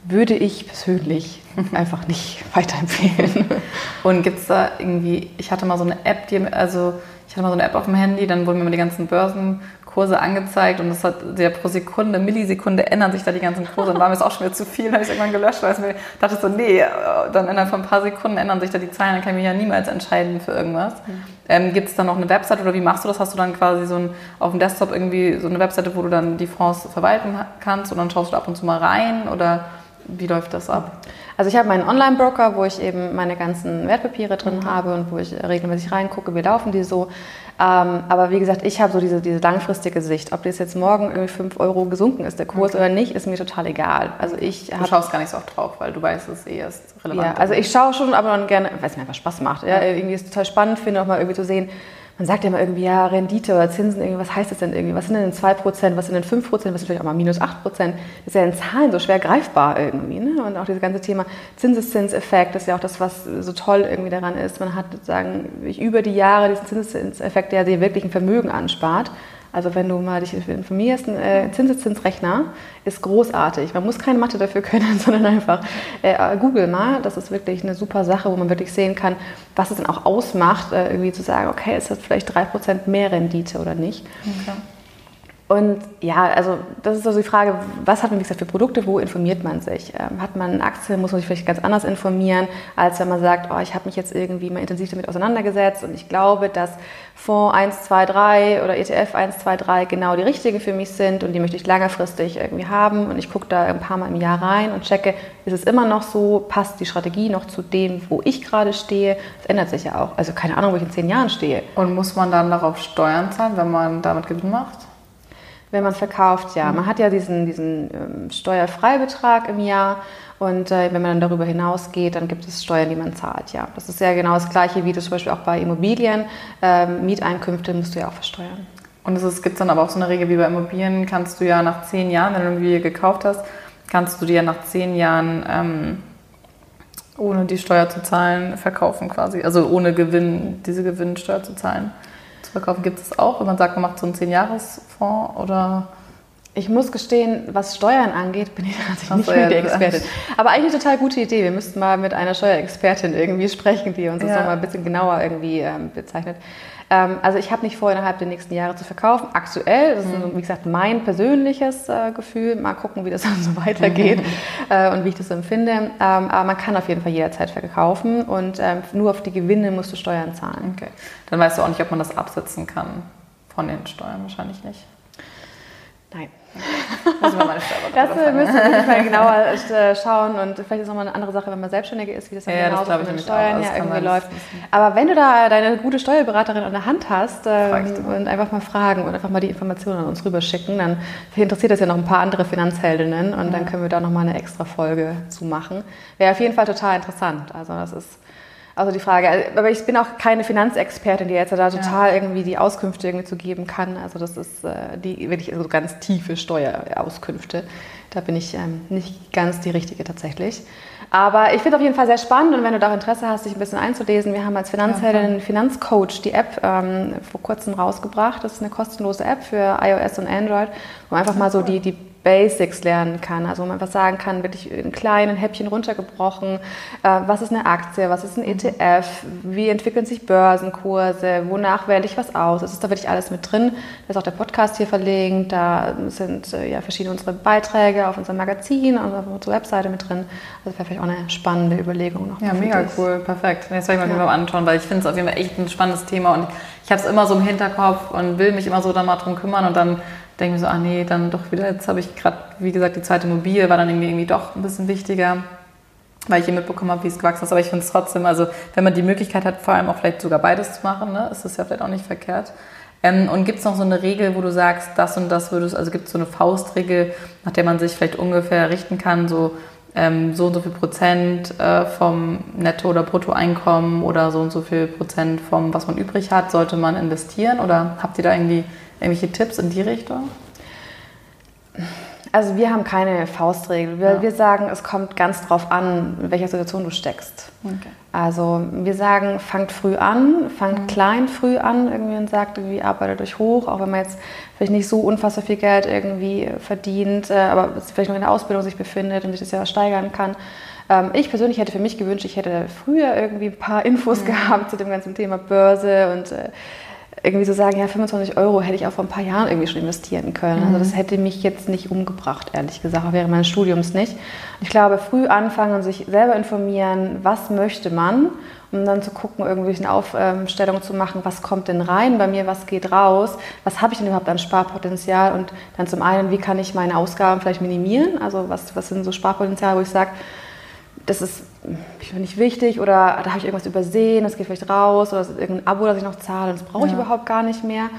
Würde ich persönlich einfach nicht weiterempfehlen. Und gibt es da irgendwie, ich hatte mal so eine App, die, also ich hatte mal so eine App auf dem Handy, dann wurden mir mal die ganzen Börsen Kurse angezeigt und das hat sehr pro Sekunde, Millisekunde ändern sich da die ganzen Kurse und war mir das auch schon wieder zu viel, habe ich irgendwann gelöscht, weil ich mir dachte so, nee, dann innerhalb von ein paar Sekunden ändern sich da die Zahlen, dann kann ich mich ja niemals entscheiden für irgendwas. Mhm. Ähm, Gibt es da noch eine Website oder wie machst du das? Hast du dann quasi so ein, auf dem Desktop irgendwie so eine Webseite, wo du dann die Fonds verwalten kannst und dann schaust du ab und zu mal rein oder wie läuft das ab? Also ich habe meinen Online-Broker, wo ich eben meine ganzen Wertpapiere drin mhm. habe und wo ich regelmäßig reingucke, wie laufen die so. Ähm, aber wie gesagt, ich habe so diese, diese langfristige Sicht. Ob das jetzt morgen irgendwie 5 Euro gesunken ist, der Kurs okay. oder nicht, ist mir total egal. Also ich du schaust gar nicht so oft drauf, weil du weißt, es ist eh erst relevant. Ja, also ich schaue schon, aber dann gerne, weil es mir einfach Spaß macht. Ja, irgendwie ist es total spannend finde, auch mal irgendwie zu sehen, man sagt ja immer irgendwie, ja, Rendite oder Zinsen, irgendwie, was heißt das denn irgendwie? Was sind denn 2%, was sind denn 5%, was sind vielleicht auch mal minus 8%? Das ist ja in Zahlen so schwer greifbar irgendwie. Ne? Und auch dieses ganze Thema Zinseszinseffekt, das ist ja auch das, was so toll irgendwie daran ist. Man hat sozusagen über die Jahre diesen Zinseszinseffekt, der dir wirklich ein Vermögen anspart. Also wenn du mal dich informierst, ein äh, Zinseszinsrechner ist großartig. Man muss keine Mathe dafür können, sondern einfach äh, Google mal. Das ist wirklich eine super Sache, wo man wirklich sehen kann, was es dann auch ausmacht, äh, irgendwie zu sagen, okay, ist das vielleicht 3% mehr Rendite oder nicht. Okay. Und ja, also das ist also die Frage, was hat man wie gesagt für Produkte, wo informiert man sich? Ähm, hat man Aktien, muss man sich vielleicht ganz anders informieren, als wenn man sagt, oh, ich habe mich jetzt irgendwie mal intensiv damit auseinandergesetzt und ich glaube, dass Fonds 1, 2, 3 oder ETF 1, 2, 3 genau die richtige für mich sind und die möchte ich langfristig irgendwie haben und ich gucke da ein paar Mal im Jahr rein und checke, ist es immer noch so, passt die Strategie noch zu dem, wo ich gerade stehe? Das ändert sich ja auch. Also keine Ahnung, wo ich in zehn Jahren stehe. Und muss man dann darauf Steuern zahlen, wenn man damit Gewinn macht? Wenn man verkauft, ja. Man hat ja diesen, diesen ähm, Steuerfreibetrag im Jahr und äh, wenn man dann darüber hinausgeht, dann gibt es Steuern, die man zahlt, ja. Das ist ja genau das Gleiche, wie du zum Beispiel auch bei Immobilien. Ähm, Mieteinkünfte musst du ja auch versteuern. Und es gibt dann aber auch so eine Regel wie bei Immobilien, kannst du ja nach zehn Jahren, wenn du eine Immobilie gekauft hast, kannst du dir nach zehn Jahren ähm, ohne die Steuer zu zahlen verkaufen quasi. Also ohne Gewinn, diese Gewinnsteuer zu zahlen zu verkaufen. Gibt es auch, wenn man sagt, man macht so einen 10-Jahres-Fonds oder? Ich muss gestehen, was Steuern angeht, bin ich natürlich nicht mehr die Expertin. Aber eigentlich eine total gute Idee. Wir müssten mal mit einer Steuerexpertin irgendwie sprechen, die uns das ja. nochmal ein bisschen genauer irgendwie ähm, bezeichnet. Ähm, also ich habe nicht vor, innerhalb der nächsten Jahre zu verkaufen. Aktuell, das ist mhm. wie gesagt mein persönliches äh, Gefühl. Mal gucken, wie das dann so weitergeht äh, und wie ich das so empfinde. Ähm, aber man kann auf jeden Fall jederzeit verkaufen und ähm, nur auf die Gewinne musst du Steuern zahlen. Okay. Dann weißt du auch nicht, ob man das absetzen kann von den Steuern. Wahrscheinlich nicht. Nein. Müssen wir mal das äh, müssen wir mal genauer äh, schauen und vielleicht ist nochmal eine andere Sache, wenn man Selbstständiger ist, wie das dann ja, genauso das mit den Steuern ja irgendwie läuft. Aber wenn du da deine gute Steuerberaterin an der Hand hast ähm, und einfach mal fragen und einfach mal die Informationen an uns rüberschicken, dann interessiert das ja noch ein paar andere Finanzheldinnen und mhm. dann können wir da nochmal eine extra Folge zu machen. Wäre auf jeden Fall total interessant. Also das ist also die Frage, aber ich bin auch keine Finanzexpertin, die jetzt da total ja. irgendwie die Auskünfte irgendwie zu geben kann. Also das ist äh, die wirklich so ganz tiefe Steuerauskünfte. Da bin ich ähm, nicht ganz die richtige tatsächlich. Aber ich finde es auf jeden Fall sehr spannend und wenn du da Interesse hast, dich ein bisschen einzulesen, wir haben als Finanzheldin ja, Finanzcoach die App ähm, vor kurzem rausgebracht. Das ist eine kostenlose App für iOS und Android, wo man einfach mal so die, die Basics lernen kann. Also wo man einfach sagen kann, wirklich in kleinen Häppchen runtergebrochen, äh, was ist eine Aktie, was ist ein ETF, wie entwickeln sich Börsenkurse, wonach wähle ich was aus. Es ist da wirklich alles mit drin. Da ist auch der Podcast hier verlinkt, da sind äh, ja verschiedene unsere Beiträge auf unserem Magazin auf unserer Webseite mit drin. Also wäre vielleicht auch eine spannende Überlegung noch. Ja, mega cool, perfekt. Jetzt werde ich mir ja. mal anschauen, weil ich finde es auf jeden Fall echt ein spannendes Thema und ich habe es immer so im Hinterkopf und will mich immer so dann mal drum kümmern und dann denke mir so, ah nee, dann doch wieder, jetzt habe ich gerade, wie gesagt, die zweite Immobilie war dann irgendwie, irgendwie doch ein bisschen wichtiger. weil ich hier mitbekommen habe, wie es gewachsen ist. Aber ich finde es trotzdem, also wenn man die Möglichkeit hat, vor allem auch vielleicht sogar beides zu machen, ne, ist das ja vielleicht auch nicht verkehrt. Ähm, und gibt es noch so eine Regel, wo du sagst, das und das würdest, also gibt es so eine Faustregel, nach der man sich vielleicht ungefähr richten kann, so ähm, so und so viel Prozent äh, vom Netto- oder Bruttoeinkommen oder so und so viel Prozent vom, was man übrig hat, sollte man investieren? Oder habt ihr da irgendwie irgendwelche Tipps in die Richtung? Also wir haben keine Faustregel. Wir, ja. wir sagen, es kommt ganz drauf an, in welcher Situation du steckst. Okay. Also wir sagen, fangt früh an, fangt mhm. klein früh an irgendwie und sagt, irgendwie arbeitet euch hoch, auch wenn man jetzt vielleicht nicht so unfassbar viel Geld irgendwie verdient, äh, aber vielleicht noch in der Ausbildung sich befindet und sich das ja steigern kann. Ähm, ich persönlich hätte für mich gewünscht, ich hätte früher irgendwie ein paar Infos mhm. gehabt zu dem ganzen Thema Börse und äh, irgendwie so sagen, ja, 25 Euro hätte ich auch vor ein paar Jahren irgendwie schon investieren können. Also mhm. das hätte mich jetzt nicht umgebracht, ehrlich gesagt, auch während meines Studiums nicht. Ich glaube, früh anfangen und sich selber informieren, was möchte man, um dann zu gucken, irgendwelche Aufstellungen zu machen, was kommt denn rein bei mir, was geht raus, was habe ich denn überhaupt an Sparpotenzial und dann zum einen, wie kann ich meine Ausgaben vielleicht minimieren, also was, was sind so Sparpotenziale, wo ich sage, das ist nicht wichtig oder da habe ich irgendwas übersehen, das geht vielleicht raus oder das ist irgendein Abo, das ich noch zahle und das brauche ich ja. überhaupt gar nicht mehr.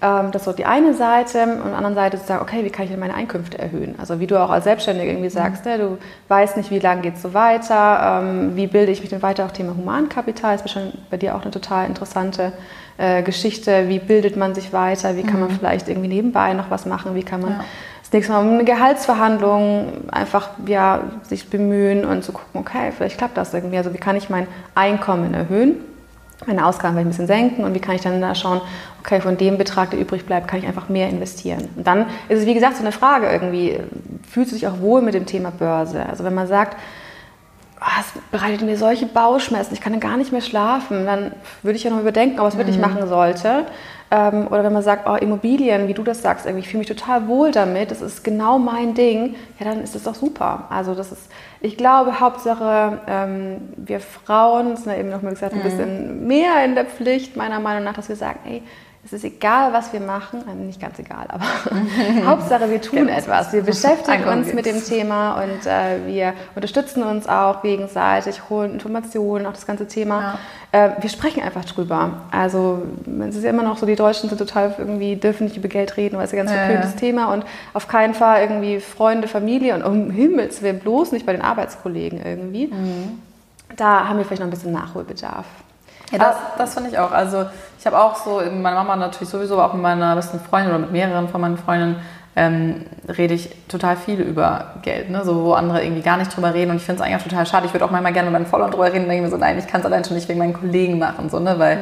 Ähm, das ist so die eine Seite und auf der anderen Seite zu sagen, okay, wie kann ich denn meine Einkünfte erhöhen? Also wie du auch als Selbstständiger irgendwie sagst, mhm. ne, du weißt nicht, wie lange geht es so weiter, ähm, wie bilde ich mich denn weiter, auch Thema Humankapital ist bei dir auch eine total interessante äh, Geschichte, wie bildet man sich weiter, wie kann man mhm. vielleicht irgendwie nebenbei noch was machen, wie kann man ja das nächste Mal um eine Gehaltsverhandlung einfach ja, sich bemühen und zu gucken, okay, vielleicht klappt das irgendwie. Also wie kann ich mein Einkommen erhöhen, meine Ausgaben vielleicht ein bisschen senken und wie kann ich dann da schauen, okay, von dem Betrag, der übrig bleibt, kann ich einfach mehr investieren. Und dann ist es, wie gesagt, so eine Frage irgendwie, fühlst du dich auch wohl mit dem Thema Börse? Also wenn man sagt, oh, es bereitet mir solche Bauchschmerzen, ich kann dann gar nicht mehr schlafen, dann würde ich ja noch überdenken, ob ich es wirklich mhm. machen sollte. Ähm, oder wenn man sagt, oh, Immobilien, wie du das sagst, irgendwie, ich fühle mich total wohl damit, das ist genau mein Ding, ja, dann ist das doch super. Also das ist, ich glaube, Hauptsache, ähm, wir Frauen sind ja eben noch mal gesagt, ein mhm. bisschen mehr in der Pflicht, meiner Meinung nach, dass wir sagen, ey, es ist egal, was wir machen, äh, nicht ganz egal, aber Hauptsache wir tun etwas. Wir beschäftigen uns mit dem Thema und äh, wir unterstützen uns auch gegenseitig, holen Informationen, auch das ganze Thema. Ja. Äh, wir sprechen einfach drüber. Also es ist ja immer noch so, die Deutschen sind total irgendwie, dürfen nicht über Geld reden, weil es ja ganz verpöntes ja. Thema und auf keinen Fall irgendwie Freunde, Familie und um Himmels Willen bloß nicht bei den Arbeitskollegen irgendwie. Mhm. Da haben wir vielleicht noch ein bisschen Nachholbedarf. Ja, das, das finde ich auch. Also ich habe auch so, meine Mama natürlich sowieso, aber auch mit meiner besten Freundin oder mit mehreren von meinen Freundinnen ähm, rede ich total viel über Geld, ne? so, wo andere irgendwie gar nicht drüber reden. Und ich finde es eigentlich auch total schade. Ich würde auch manchmal gerne mit meinen Followern drüber reden und denke mir so, nein, ich kann es allein schon nicht wegen meinen Kollegen machen, so, ne? weil mhm.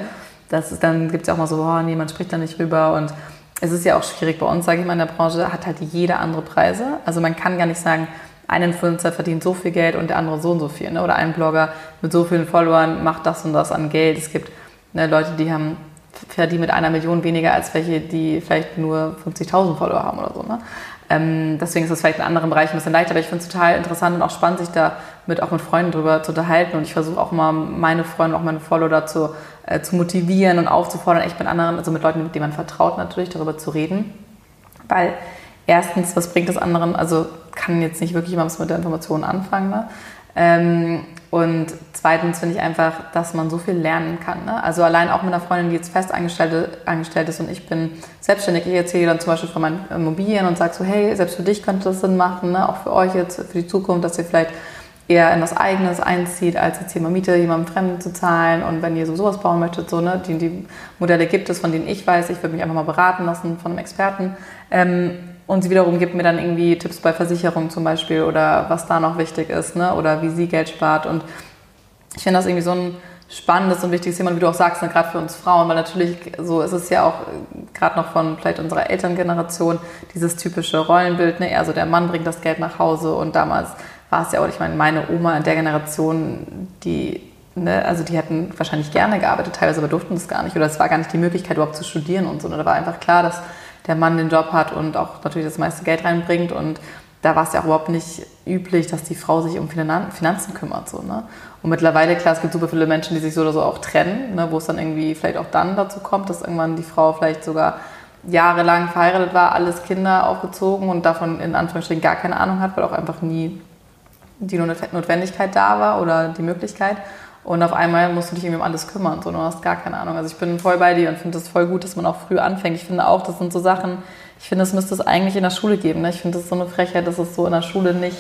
das ist, dann gibt es ja auch mal so, oh, nee, man spricht da nicht rüber. Und es ist ja auch schwierig bei uns, sage ich mal, in der Branche hat halt jede andere Preise. Also man kann gar nicht sagen, ein Influencer verdient so viel Geld und der andere so und so viel. Ne? Oder ein Blogger mit so vielen Followern macht das und das an Geld. Es gibt ne, Leute, die haben verdienen mit einer Million weniger als welche, die vielleicht nur 50.000 Follower haben oder so. Ne? Ähm, deswegen ist das vielleicht in anderen Bereichen ein bisschen leichter, aber ich finde es total interessant und auch spannend, sich da mit, auch mit Freunden drüber zu unterhalten. Und ich versuche auch mal meine Freunde, auch meine Follower dazu äh, zu motivieren und aufzufordern, echt mit anderen, also mit Leuten, mit denen man vertraut, natürlich darüber zu reden. Weil erstens, was bringt das anderen? Also kann jetzt nicht wirklich immer was mit der Information anfangen. Ne? Ähm, und zweitens finde ich einfach, dass man so viel lernen kann. Ne? Also allein auch mit einer Freundin, die jetzt fest angestellt, ist und ich bin selbstständig. Ich erzähle dann zum Beispiel von meinen Immobilien und sage so, hey, selbst für dich könnte das Sinn machen, ne? auch für euch jetzt, für die Zukunft, dass ihr vielleicht eher in das Eigenes einzieht, als jetzt hier mal Miete jemandem Fremden zu zahlen. Und wenn ihr so sowas bauen möchtet, so, ne, die, die Modelle gibt es, von denen ich weiß, ich würde mich einfach mal beraten lassen von einem Experten. Ähm, und sie wiederum gibt mir dann irgendwie Tipps bei Versicherungen zum Beispiel oder was da noch wichtig ist ne? oder wie sie Geld spart. Und ich finde das irgendwie so ein spannendes und wichtiges Thema, wie du auch sagst, ne, gerade für uns Frauen, weil natürlich so ist es ja auch gerade noch von vielleicht unserer Elterngeneration dieses typische Rollenbild, ne? eher so der Mann bringt das Geld nach Hause und damals war es ja auch, ich meine, meine Oma in der Generation, die Ne, also die hätten wahrscheinlich gerne gearbeitet, teilweise aber durften es gar nicht oder es war gar nicht die Möglichkeit überhaupt zu studieren und so. Und da war einfach klar, dass der Mann den Job hat und auch natürlich das meiste Geld reinbringt. Und da war es ja auch überhaupt nicht üblich, dass die Frau sich um Finanzen kümmert. So, ne? Und mittlerweile, klar, es gibt super viele Menschen, die sich so oder so auch trennen, ne? wo es dann irgendwie vielleicht auch dann dazu kommt, dass irgendwann die Frau vielleicht sogar jahrelang verheiratet war, alles Kinder aufgezogen und davon in Anführungsstrichen gar keine Ahnung hat, weil auch einfach nie die Notwendigkeit da war oder die Möglichkeit. Und auf einmal musst du dich irgendwie um alles kümmern, so, du hast gar keine Ahnung. Also ich bin voll bei dir und finde es voll gut, dass man auch früh anfängt. Ich finde auch, das sind so Sachen, ich finde, es müsste es eigentlich in der Schule geben. Ne? Ich finde es so eine Frechheit, dass es so in der Schule nicht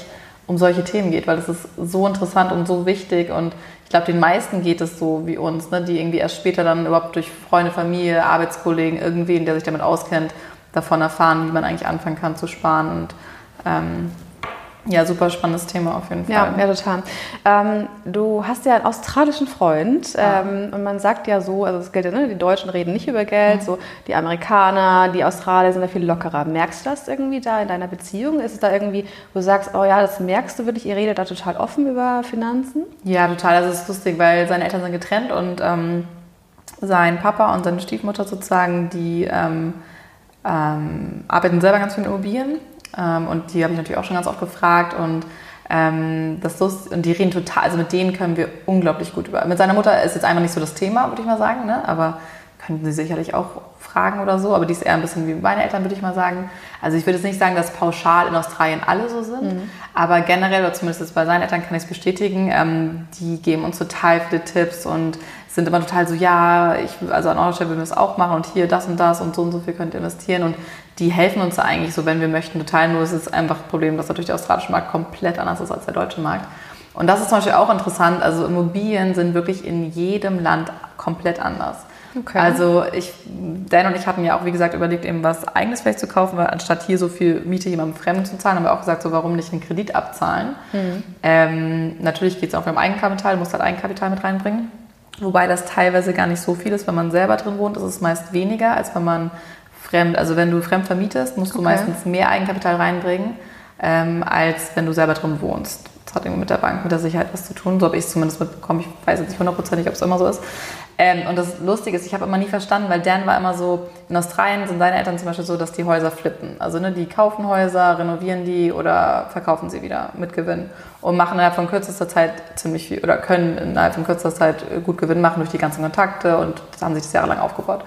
um solche Themen geht, weil es ist so interessant und so wichtig und ich glaube, den meisten geht es so wie uns, ne? die irgendwie erst später dann überhaupt durch Freunde, Familie, Arbeitskollegen, irgendwen, der sich damit auskennt, davon erfahren, wie man eigentlich anfangen kann zu sparen und ähm, ja, super spannendes Thema auf jeden Fall. Ja, ja total. Ähm, du hast ja einen australischen Freund ja. ähm, und man sagt ja so, also es gilt ja, ne, die Deutschen reden nicht über Geld, mhm. so die Amerikaner, die Australier sind da viel lockerer. Merkst du das irgendwie da in deiner Beziehung? Ist es da irgendwie, wo du sagst, oh ja, das merkst du wirklich, ihr redet da total offen über Finanzen? Ja, total. Also es ist lustig, weil seine Eltern sind getrennt und ähm, sein Papa und seine Stiefmutter sozusagen, die ähm, ähm, arbeiten selber ganz viel in Immobilien ähm, und die habe ich natürlich auch schon ganz oft gefragt und ähm, das so, und die reden total, also mit denen können wir unglaublich gut über. Mit seiner Mutter ist jetzt einfach nicht so das Thema, würde ich mal sagen, ne? aber könnten sie sicherlich auch fragen oder so, aber die ist eher ein bisschen wie meine Eltern, würde ich mal sagen. Also ich würde jetzt nicht sagen, dass pauschal in Australien alle so sind, mhm. aber generell, oder zumindest bei seinen Eltern kann ich es bestätigen, ähm, die geben uns total viele Tipps und sind immer total so, ja, ich, also an eurer Stelle würden wir es auch machen und hier das und das und so und so viel könnt ihr investieren und die helfen uns da eigentlich so, wenn wir möchten, total. Nur ist es einfach ein Problem, dass natürlich der australische Markt komplett anders ist als der deutsche Markt. Und das ist zum Beispiel auch interessant. Also Immobilien sind wirklich in jedem Land komplett anders. Okay. Also ich, Dan und ich hatten ja auch, wie gesagt, überlegt, eben was Eigenes vielleicht zu kaufen, weil anstatt hier so viel Miete jemandem Fremden zu zahlen, haben wir auch gesagt, so warum nicht einen Kredit abzahlen. Mhm. Ähm, natürlich geht es auch um Eigenkapital, du musst halt Eigenkapital mit reinbringen. Wobei das teilweise gar nicht so viel ist, wenn man selber drin wohnt, ist es meist weniger, als wenn man fremd, also wenn du fremd vermietest, musst du okay. meistens mehr Eigenkapital reinbringen, ähm, als wenn du selber drin wohnst. Das hat irgendwie mit der Bank, mit der Sicherheit was zu tun. So habe ich es zumindest mitbekommen. Ich weiß jetzt nicht hundertprozentig, ob es immer so ist. Ähm, und das Lustige ist, ich habe immer nie verstanden, weil Dan war immer so, in Australien sind seine Eltern zum Beispiel so, dass die Häuser flippen. Also ne, die kaufen Häuser, renovieren die oder verkaufen sie wieder mit Gewinn und machen innerhalb von kürzester Zeit ziemlich viel oder können innerhalb von kürzester Zeit gut Gewinn machen durch die ganzen Kontakte und das haben sich das jahrelang aufgebaut.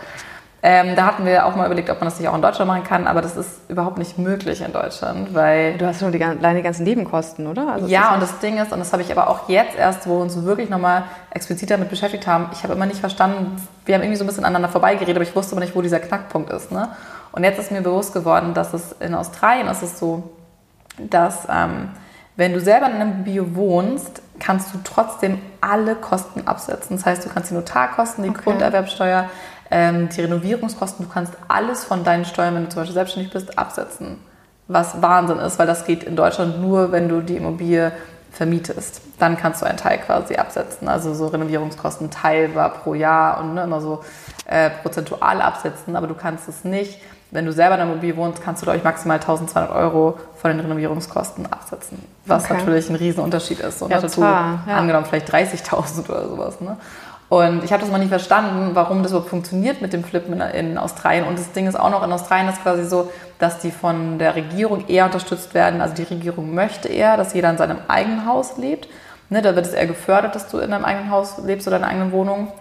Ähm, da hatten wir auch mal überlegt, ob man das nicht auch in Deutschland machen kann, aber das ist überhaupt nicht möglich in Deutschland, weil... Du hast nur die, alleine die ganzen Nebenkosten, oder? Also ja, und das Ding ist, und das habe ich aber auch jetzt erst, wo wir uns wirklich nochmal explizit damit beschäftigt haben, ich habe immer nicht verstanden, wir haben irgendwie so ein bisschen aneinander vorbeigeredet, aber ich wusste aber nicht, wo dieser Knackpunkt ist. Ne? Und jetzt ist mir bewusst geworden, dass es in Australien ist es so, dass ähm, wenn du selber in einem Bio wohnst, kannst du trotzdem alle Kosten absetzen. Das heißt, du kannst die Notarkosten, die okay. Grunderwerbsteuer, ähm, die Renovierungskosten, du kannst alles von deinen Steuern, wenn du zum Beispiel selbstständig bist, absetzen. Was Wahnsinn ist, weil das geht in Deutschland nur, wenn du die Immobilie vermietest. Dann kannst du einen Teil quasi absetzen. Also so Renovierungskosten teilbar pro Jahr und ne, immer so äh, prozentual absetzen, aber du kannst es nicht. Wenn du selber in der Immobilie wohnst, kannst du, glaube ich, maximal 1200 Euro von den Renovierungskosten absetzen. Was okay. natürlich ein Riesenunterschied ist. Und ja, dazu total, ja. angenommen vielleicht 30.000 oder sowas. Ne? Und ich habe das mal nicht verstanden, warum das überhaupt funktioniert mit dem Flippen in, Australien. Und das Ding ist auch noch, in Australien ist quasi so, dass die von der Regierung eher unterstützt werden. Also die Regierung möchte eher, dass jeder in seinem eigenen Haus lebt. Ne, da wird es eher gefördert, dass du in deinem eigenen Haus lebst oder in deiner eigenen Wohnung.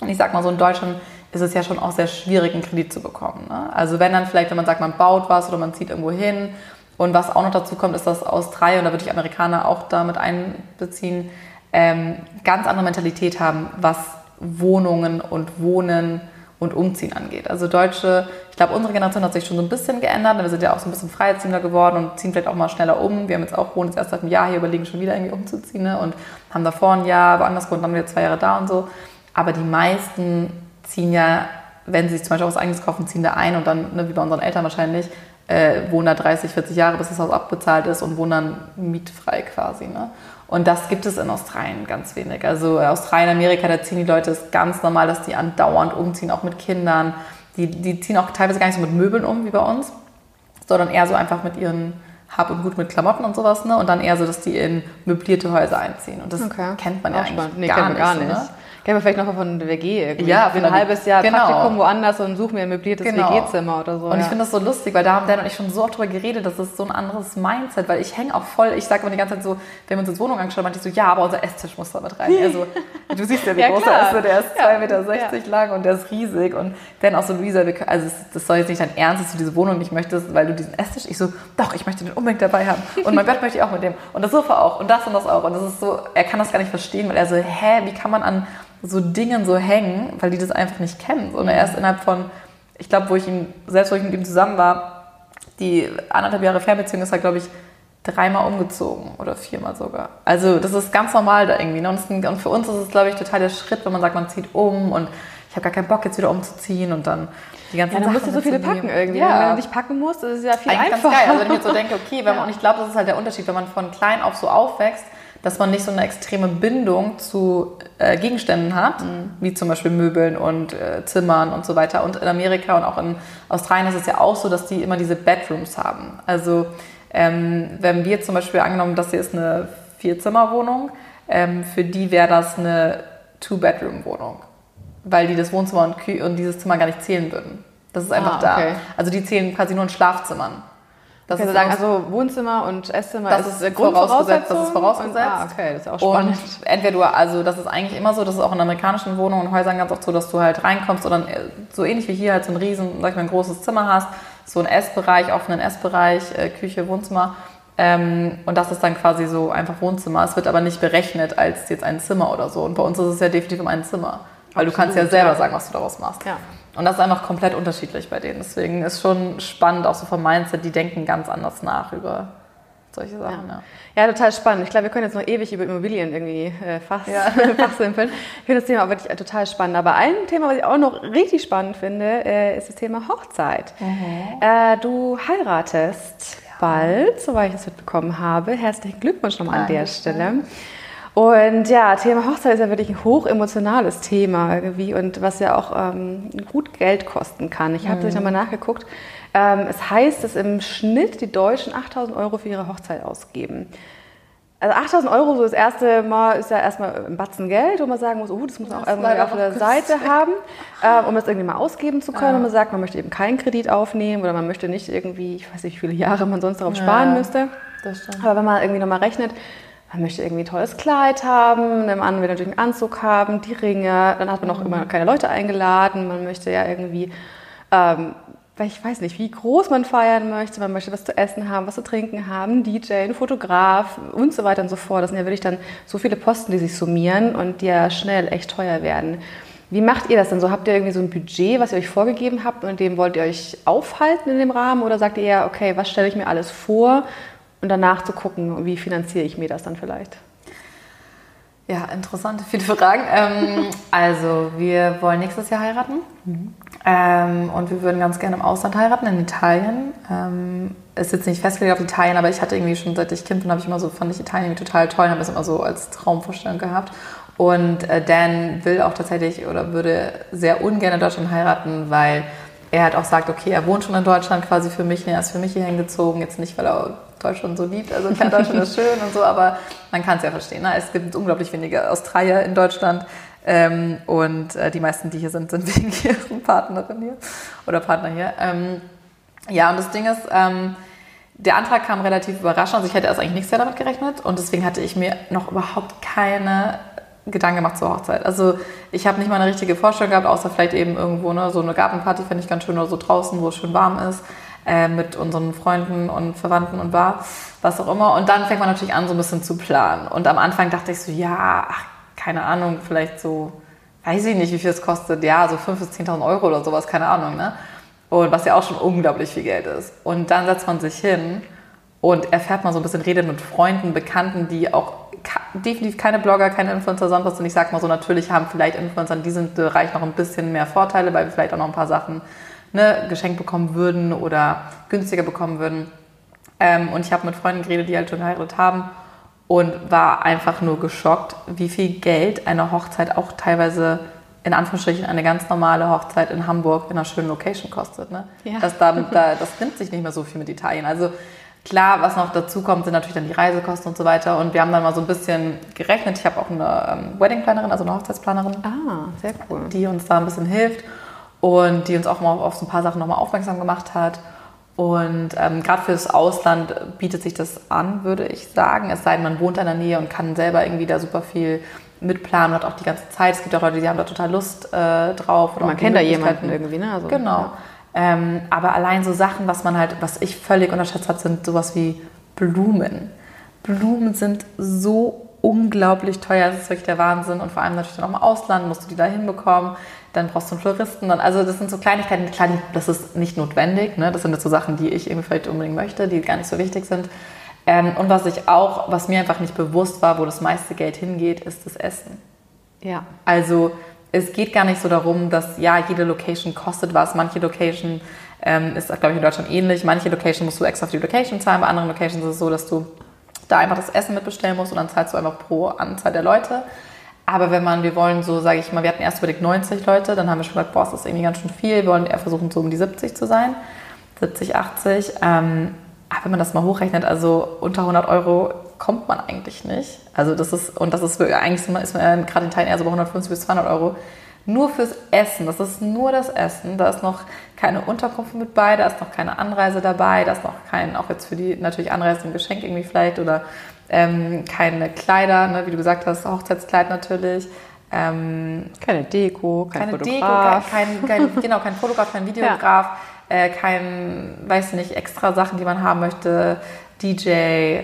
Und ich sag mal so, in Deutschland ist es ja schon auch sehr schwierig, einen Kredit zu bekommen. Ne? Also wenn dann vielleicht, wenn man sagt, man baut was oder man zieht irgendwo hin. Und was auch noch dazu kommt, ist, dass Australien, da würde ich Amerikaner auch damit einbeziehen, ähm, ganz andere Mentalität haben, was Wohnungen und Wohnen und Umziehen angeht. Also Deutsche, ich glaube, unsere Generation hat sich schon so ein bisschen geändert. Wir sind ja auch so ein bisschen freiheitsliebender geworden und ziehen vielleicht auch mal schneller um. Wir haben jetzt auch wohnen jetzt erst seit einem Jahr hier, überlegen schon wieder irgendwie umzuziehen ne? und haben davor ein Jahr woanders gewohnt, dann wir zwei Jahre da und so. Aber die meisten ziehen ja, wenn sie sich zum Beispiel auch was eigenes kaufen, ziehen da ein und dann, ne, wie bei unseren Eltern wahrscheinlich, äh, wohnen da 30, 40 Jahre, bis das Haus abbezahlt ist und wohnen dann mietfrei quasi. Ne? Und das gibt es in Australien ganz wenig. Also Australien, Amerika, da ziehen die Leute, es ganz normal, dass die andauernd umziehen, auch mit Kindern. Die, die ziehen auch teilweise gar nicht so mit Möbeln um wie bei uns, sondern eher so einfach mit ihren Hab und Gut mit Klamotten und sowas. Ne? Und dann eher so, dass die in möblierte Häuser einziehen. Und das okay. kennt man ja auch eigentlich nee, gar, nicht, gar nicht. So, ne? Kennen wir vielleicht noch von der WG irgendwie. Ja, ich bin von ein der- halbes Jahr genau. Praktikum woanders und suche mir ein möbliertes Genau. WG-Zimmer oder so. Und ich ja. finde das so lustig, weil da haben Dan und ich schon so oft drüber geredet, das ist so ein anderes Mindset, weil ich hänge auch voll, ich sage immer die ganze Zeit so, wenn wir uns ins Wohnung angeschaut meinte ich so, ja, aber unser Esstisch muss da mit rein. Also, du siehst ja, wie Ja, groß er ist, der ist Ja. 2,60 Meter lang und der ist riesig und dann auch so, Luisa, wir also das soll jetzt nicht dein Ernst, dass du diese Wohnung nicht möchtest, weil du diesen Esstisch, ich so, doch, ich möchte den unbedingt dabei haben und mein Bett möchte ich auch mit dem und das Sofa auch und das und das auch und das ist so, er kann das gar nicht verstehen, weil er so, hä, wie kann man an so Dingen so hängen, weil die das einfach nicht kennen. Und er ist innerhalb von, ich glaube, wo ich ihn, selbst wo ich mit ihm zusammen war, die anderthalb Jahre Fernbeziehung ist er, glaube ich, dreimal umgezogen oder viermal sogar. Also das ist ganz normal da irgendwie. Ne? Und, für uns ist es, glaube ich, total der Schritt, wenn man sagt, man zieht um und ich habe gar keinen Bock jetzt wieder umzuziehen und dann die ganzen ja, dann musst du Sachen so viele packen irgendwie. Ja. Wenn du nicht packen musst, ist es ja viel Eigentlich einfacher. ganz geil. Also wenn ich jetzt so denke, okay, wenn man, und ich glaube, das ist halt der Unterschied, wenn man von klein auf so aufwächst, dass man nicht so eine extreme Bindung zu äh, Gegenständen hat, wie zum Beispiel Möbeln und äh, Zimmern und so weiter. Und in Amerika und auch in Australien ist es ja auch so, dass die immer diese Bedrooms haben. Also ähm, wenn wir zum Beispiel angenommen, das hier ist eine Vierzimmerwohnung, ähm, für die wäre das eine Two-Bedroom-Wohnung, weil die das Wohnzimmer und, und dieses Zimmer gar nicht zählen würden. Das ist einfach Ah, okay. da. Also die zählen quasi nur in Schlafzimmern. Das Okay, ist sagen, also Wohnzimmer und Esszimmer Das ist, ist vorausgesetzt, das ist vorausgesetzt. Und, ah, okay, das ist auch Und spannend. entweder du, also das ist eigentlich immer so, das ist auch in amerikanischen Wohnungen und Häusern ganz oft so, dass du halt reinkommst oder äh, so ähnlich wie hier halt so ein riesen, sag ich mal, ein großes Zimmer hast, so ein Essbereich, offenen Essbereich, äh, Küche, Wohnzimmer. Ähm, und das ist dann quasi so einfach Wohnzimmer. Es wird aber nicht berechnet als jetzt ein Zimmer oder so. Und bei uns ist es ja definitiv um ein Zimmer. Weil du kannst ja Absolut, selber ja. sagen, was du daraus machst. Ja. Und das ist einfach komplett unterschiedlich bei denen. Deswegen ist schon spannend, auch so vom Mindset, die denken ganz anders nach über solche Sachen. Ja. Ja, total spannend. Ich glaube, wir können jetzt noch ewig über Immobilien irgendwie äh, fach, Ja. fachsimpeln. Ich finde das Thema wirklich äh, total spannend. Aber ein Thema, was ich auch noch richtig spannend finde, äh, ist das Thema Hochzeit. Äh, du heiratest bald, soweit ich das mitbekommen habe. Herzlichen Glückwunsch nochmal an der. Stelle. Und ja, Thema Hochzeit ist ja wirklich ein hochemotionales Thema irgendwie und was ja auch ähm, gut Geld kosten kann. Ich habe Mhm. nochmal nachgeguckt. Ähm, es heißt, dass im Schnitt die Deutschen 8000 Euro für ihre Hochzeit ausgeben. Also 8000 Euro, so das erste Mal, ist ja erstmal ein Batzen Geld, wo man sagen muss, oh, das muss man auch Das ist irgendwie leider auf der Seite haben, äh, um das irgendwie mal ausgeben zu können. Ja. Und man sagt, man möchte eben keinen Kredit aufnehmen oder man möchte nicht irgendwie, ich weiß nicht, wie viele Jahre man sonst darauf Ja. sparen müsste. Das stimmt. Aber wenn man irgendwie nochmal rechnet, man möchte irgendwie ein tolles Kleid haben, der Mann will natürlich einen Anzug haben, die Ringe, dann hat man auch immer keine Leute eingeladen, man möchte ja irgendwie, ähm, ich weiß nicht, wie groß man feiern möchte, man möchte was zu essen haben, was zu trinken haben, DJ, einen Fotograf und so weiter und so fort. Das sind ja wirklich dann so viele Posten, die sich summieren und die ja schnell echt teuer werden. Wie macht ihr das denn so? Habt ihr irgendwie so ein Budget, was ihr euch vorgegeben habt und in dem wollt ihr euch aufhalten in dem Rahmen oder sagt ihr eher, okay, was stelle ich mir alles vor und danach zu gucken, wie finanziere ich mir das dann vielleicht? Ja, interessante, viele Fragen. Ähm, also, wir wollen nächstes Jahr heiraten. Ähm, und wir würden ganz gerne im Ausland heiraten, in Italien. Ähm, ist jetzt nicht festgelegt auf Italien, aber ich hatte irgendwie schon, seit ich Kind bin, habe ich immer so, fand ich Italien irgendwie total toll und habe es immer so als Traumvorstellung gehabt. Und äh, Dan will auch tatsächlich oder würde sehr ungern in Deutschland heiraten, weil er halt auch sagt, okay, er wohnt schon in Deutschland quasi für mich, er ist für mich hier hingezogen, jetzt nicht, weil er Deutschland so liebt, also klar, Deutschland ist schön und so, aber man kann es ja verstehen. Ne? Es gibt unglaublich wenige Australier in Deutschland ähm, und äh, die meisten, die hier sind, sind wegen ihren Partnerin hier oder Partner hier. Ähm, ja, und das Ding ist, ähm, der Antrag kam relativ überraschend, also ich hätte erst eigentlich nichts damit gerechnet und deswegen hatte ich mir noch überhaupt keine Gedanken gemacht zur Hochzeit. Also ich habe nicht mal eine richtige Vorstellung gehabt, außer vielleicht eben irgendwo ne, so eine Gartenparty fände ich ganz schön oder so draußen, wo es schön warm ist, äh, mit unseren Freunden und Verwandten und Bar, was auch immer. Und dann fängt man natürlich an, so ein bisschen zu planen. Und am Anfang dachte ich so, ja, ach, keine Ahnung, vielleicht so, weiß ich nicht, wie viel es kostet, ja, so 5.000 bis 10.000 Euro oder sowas, keine Ahnung, ne? Und was ja auch schon unglaublich viel Geld ist. Und dann setzt man sich hin und erfährt mal so ein bisschen, redet mit Freunden, Bekannten, die auch definitiv keine Blogger, keine Influencer, sonst was. Und ich sag mal so, natürlich haben vielleicht Influencer in diesem Bereich noch ein bisschen mehr Vorteile, weil wir vielleicht auch noch ein paar Sachen ne, geschenkt bekommen würden oder günstiger bekommen würden. Ähm, und ich habe mit Freunden geredet, die halt schon geheiratet haben und war einfach nur geschockt, wie viel Geld eine Hochzeit auch teilweise in Anführungsstrichen eine ganz normale Hochzeit in Hamburg in einer schönen Location kostet. Ne? Ja. Das, da, da, das nimmt sich nicht mehr so viel mit Italien. Also Klar, was noch dazu kommt, sind natürlich dann die Reisekosten und so weiter. Und wir haben dann mal so ein bisschen gerechnet. Ich habe auch eine ähm, Wedding-Planerin, also eine Hochzeitsplanerin. Ah, sehr cool. Die uns da ein bisschen hilft und die uns auch mal auf so ein paar Sachen nochmal aufmerksam gemacht hat. Und ähm, gerade fürs Ausland bietet sich das an, würde ich sagen. Es sei denn, man wohnt in der Nähe und kann selber irgendwie da super viel mitplanen und hat auch die ganze Zeit. Es gibt auch Leute, die haben da total Lust äh, drauf. Oder man kennt da jemanden irgendwie, ne? Also, genau. Ja. Ähm, aber allein so Sachen, was man halt, was ich völlig unterschätzt habe, sind sowas wie Blumen. Blumen sind so unglaublich teuer, das ist wirklich der Wahnsinn. Und vor allem natürlich dann auch im Ausland musst du die da hinbekommen. Dann brauchst du einen Floristen. Dann, also das sind so Kleinigkeiten, klar, das ist nicht notwendig. Ne? Das sind jetzt so Sachen, die ich irgendwie vielleicht unbedingt möchte, die gar nicht so wichtig sind. Ähm, und was ich auch, was mir einfach nicht bewusst war, wo das meiste Geld hingeht, ist das Essen. Ja. Also es geht gar nicht so darum, dass ja, jede Location kostet was. Manche Location ähm, ist, glaube ich, in Deutschland ähnlich. Manche Location musst du extra für die Location zahlen. Bei anderen Locations ist es so, dass du da einfach das Essen mitbestellen musst und dann zahlst du einfach pro Anzahl der Leute. Aber wenn man, wir wollen so, sage ich mal, wir hatten erst überlegt 90 Leute, dann haben wir schon gesagt, boah, das ist irgendwie ganz schön viel. Wir wollen eher versuchen, so um die 70 zu sein. 70, 80. Ähm, aber wenn man das mal hochrechnet, also unter 100 Euro kommt man eigentlich nicht. Also das ist, und das ist eigentlich, ist man gerade in Teilen eher so bei 150 bis 200 Euro. Nur fürs Essen, das ist nur das Essen. Da ist noch keine Unterkunft mit bei, da ist noch keine Anreise dabei, da ist noch kein, auch jetzt für die natürlich Anreise ein Geschenk irgendwie vielleicht oder ähm, keine Kleider, ne, wie du gesagt hast, Hochzeitskleid natürlich. Ähm, keine Deko, kein keine Fotograf. Deko, kein, kein, genau, kein Fotograf, kein Videograf, ja. äh, kein, weiß nicht, extra Sachen, die man haben möchte, DJ,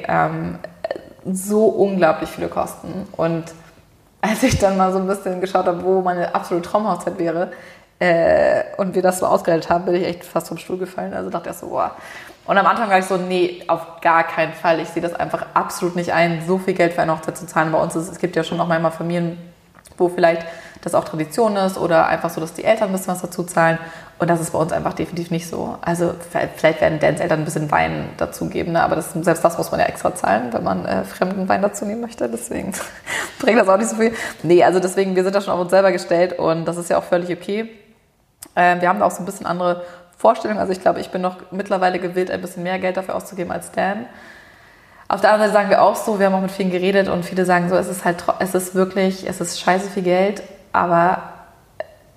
ähm, so unglaublich viele Kosten. Und als ich dann mal so ein bisschen geschaut habe, wo meine absolute Traumhochzeit wäre, äh, und wir das so ausgeredet haben, bin ich echt fast vom Stuhl gefallen. Also dachte ich so, boah. Und am Anfang war ich so, nee, auf gar keinen Fall. Ich sehe das einfach absolut nicht ein, so viel Geld für eine Hochzeit zu zahlen. Bei uns ist, es gibt ja schon noch manchmal Familien, wo vielleicht das auch Tradition ist oder einfach so, dass die Eltern ein bisschen was dazu zahlen. Und das ist bei uns einfach definitiv nicht so. Also vielleicht werden Dans Eltern ein bisschen Wein dazugeben, ne? aber das, selbst das muss man ja extra zahlen, wenn man äh, fremden Wein dazu nehmen möchte. Deswegen bringt das auch nicht so viel. Nee, also deswegen, wir sind da schon auf uns selber gestellt und das ist ja auch völlig okay. Ähm, wir haben da auch so ein bisschen andere Vorstellungen. Also ich glaube, ich bin noch mittlerweile gewillt, ein bisschen mehr Geld dafür auszugeben als Dan. Auf der anderen Seite sagen wir auch so, wir haben auch mit vielen geredet und viele sagen so, es ist halt, es ist wirklich, es ist scheiße viel Geld, aber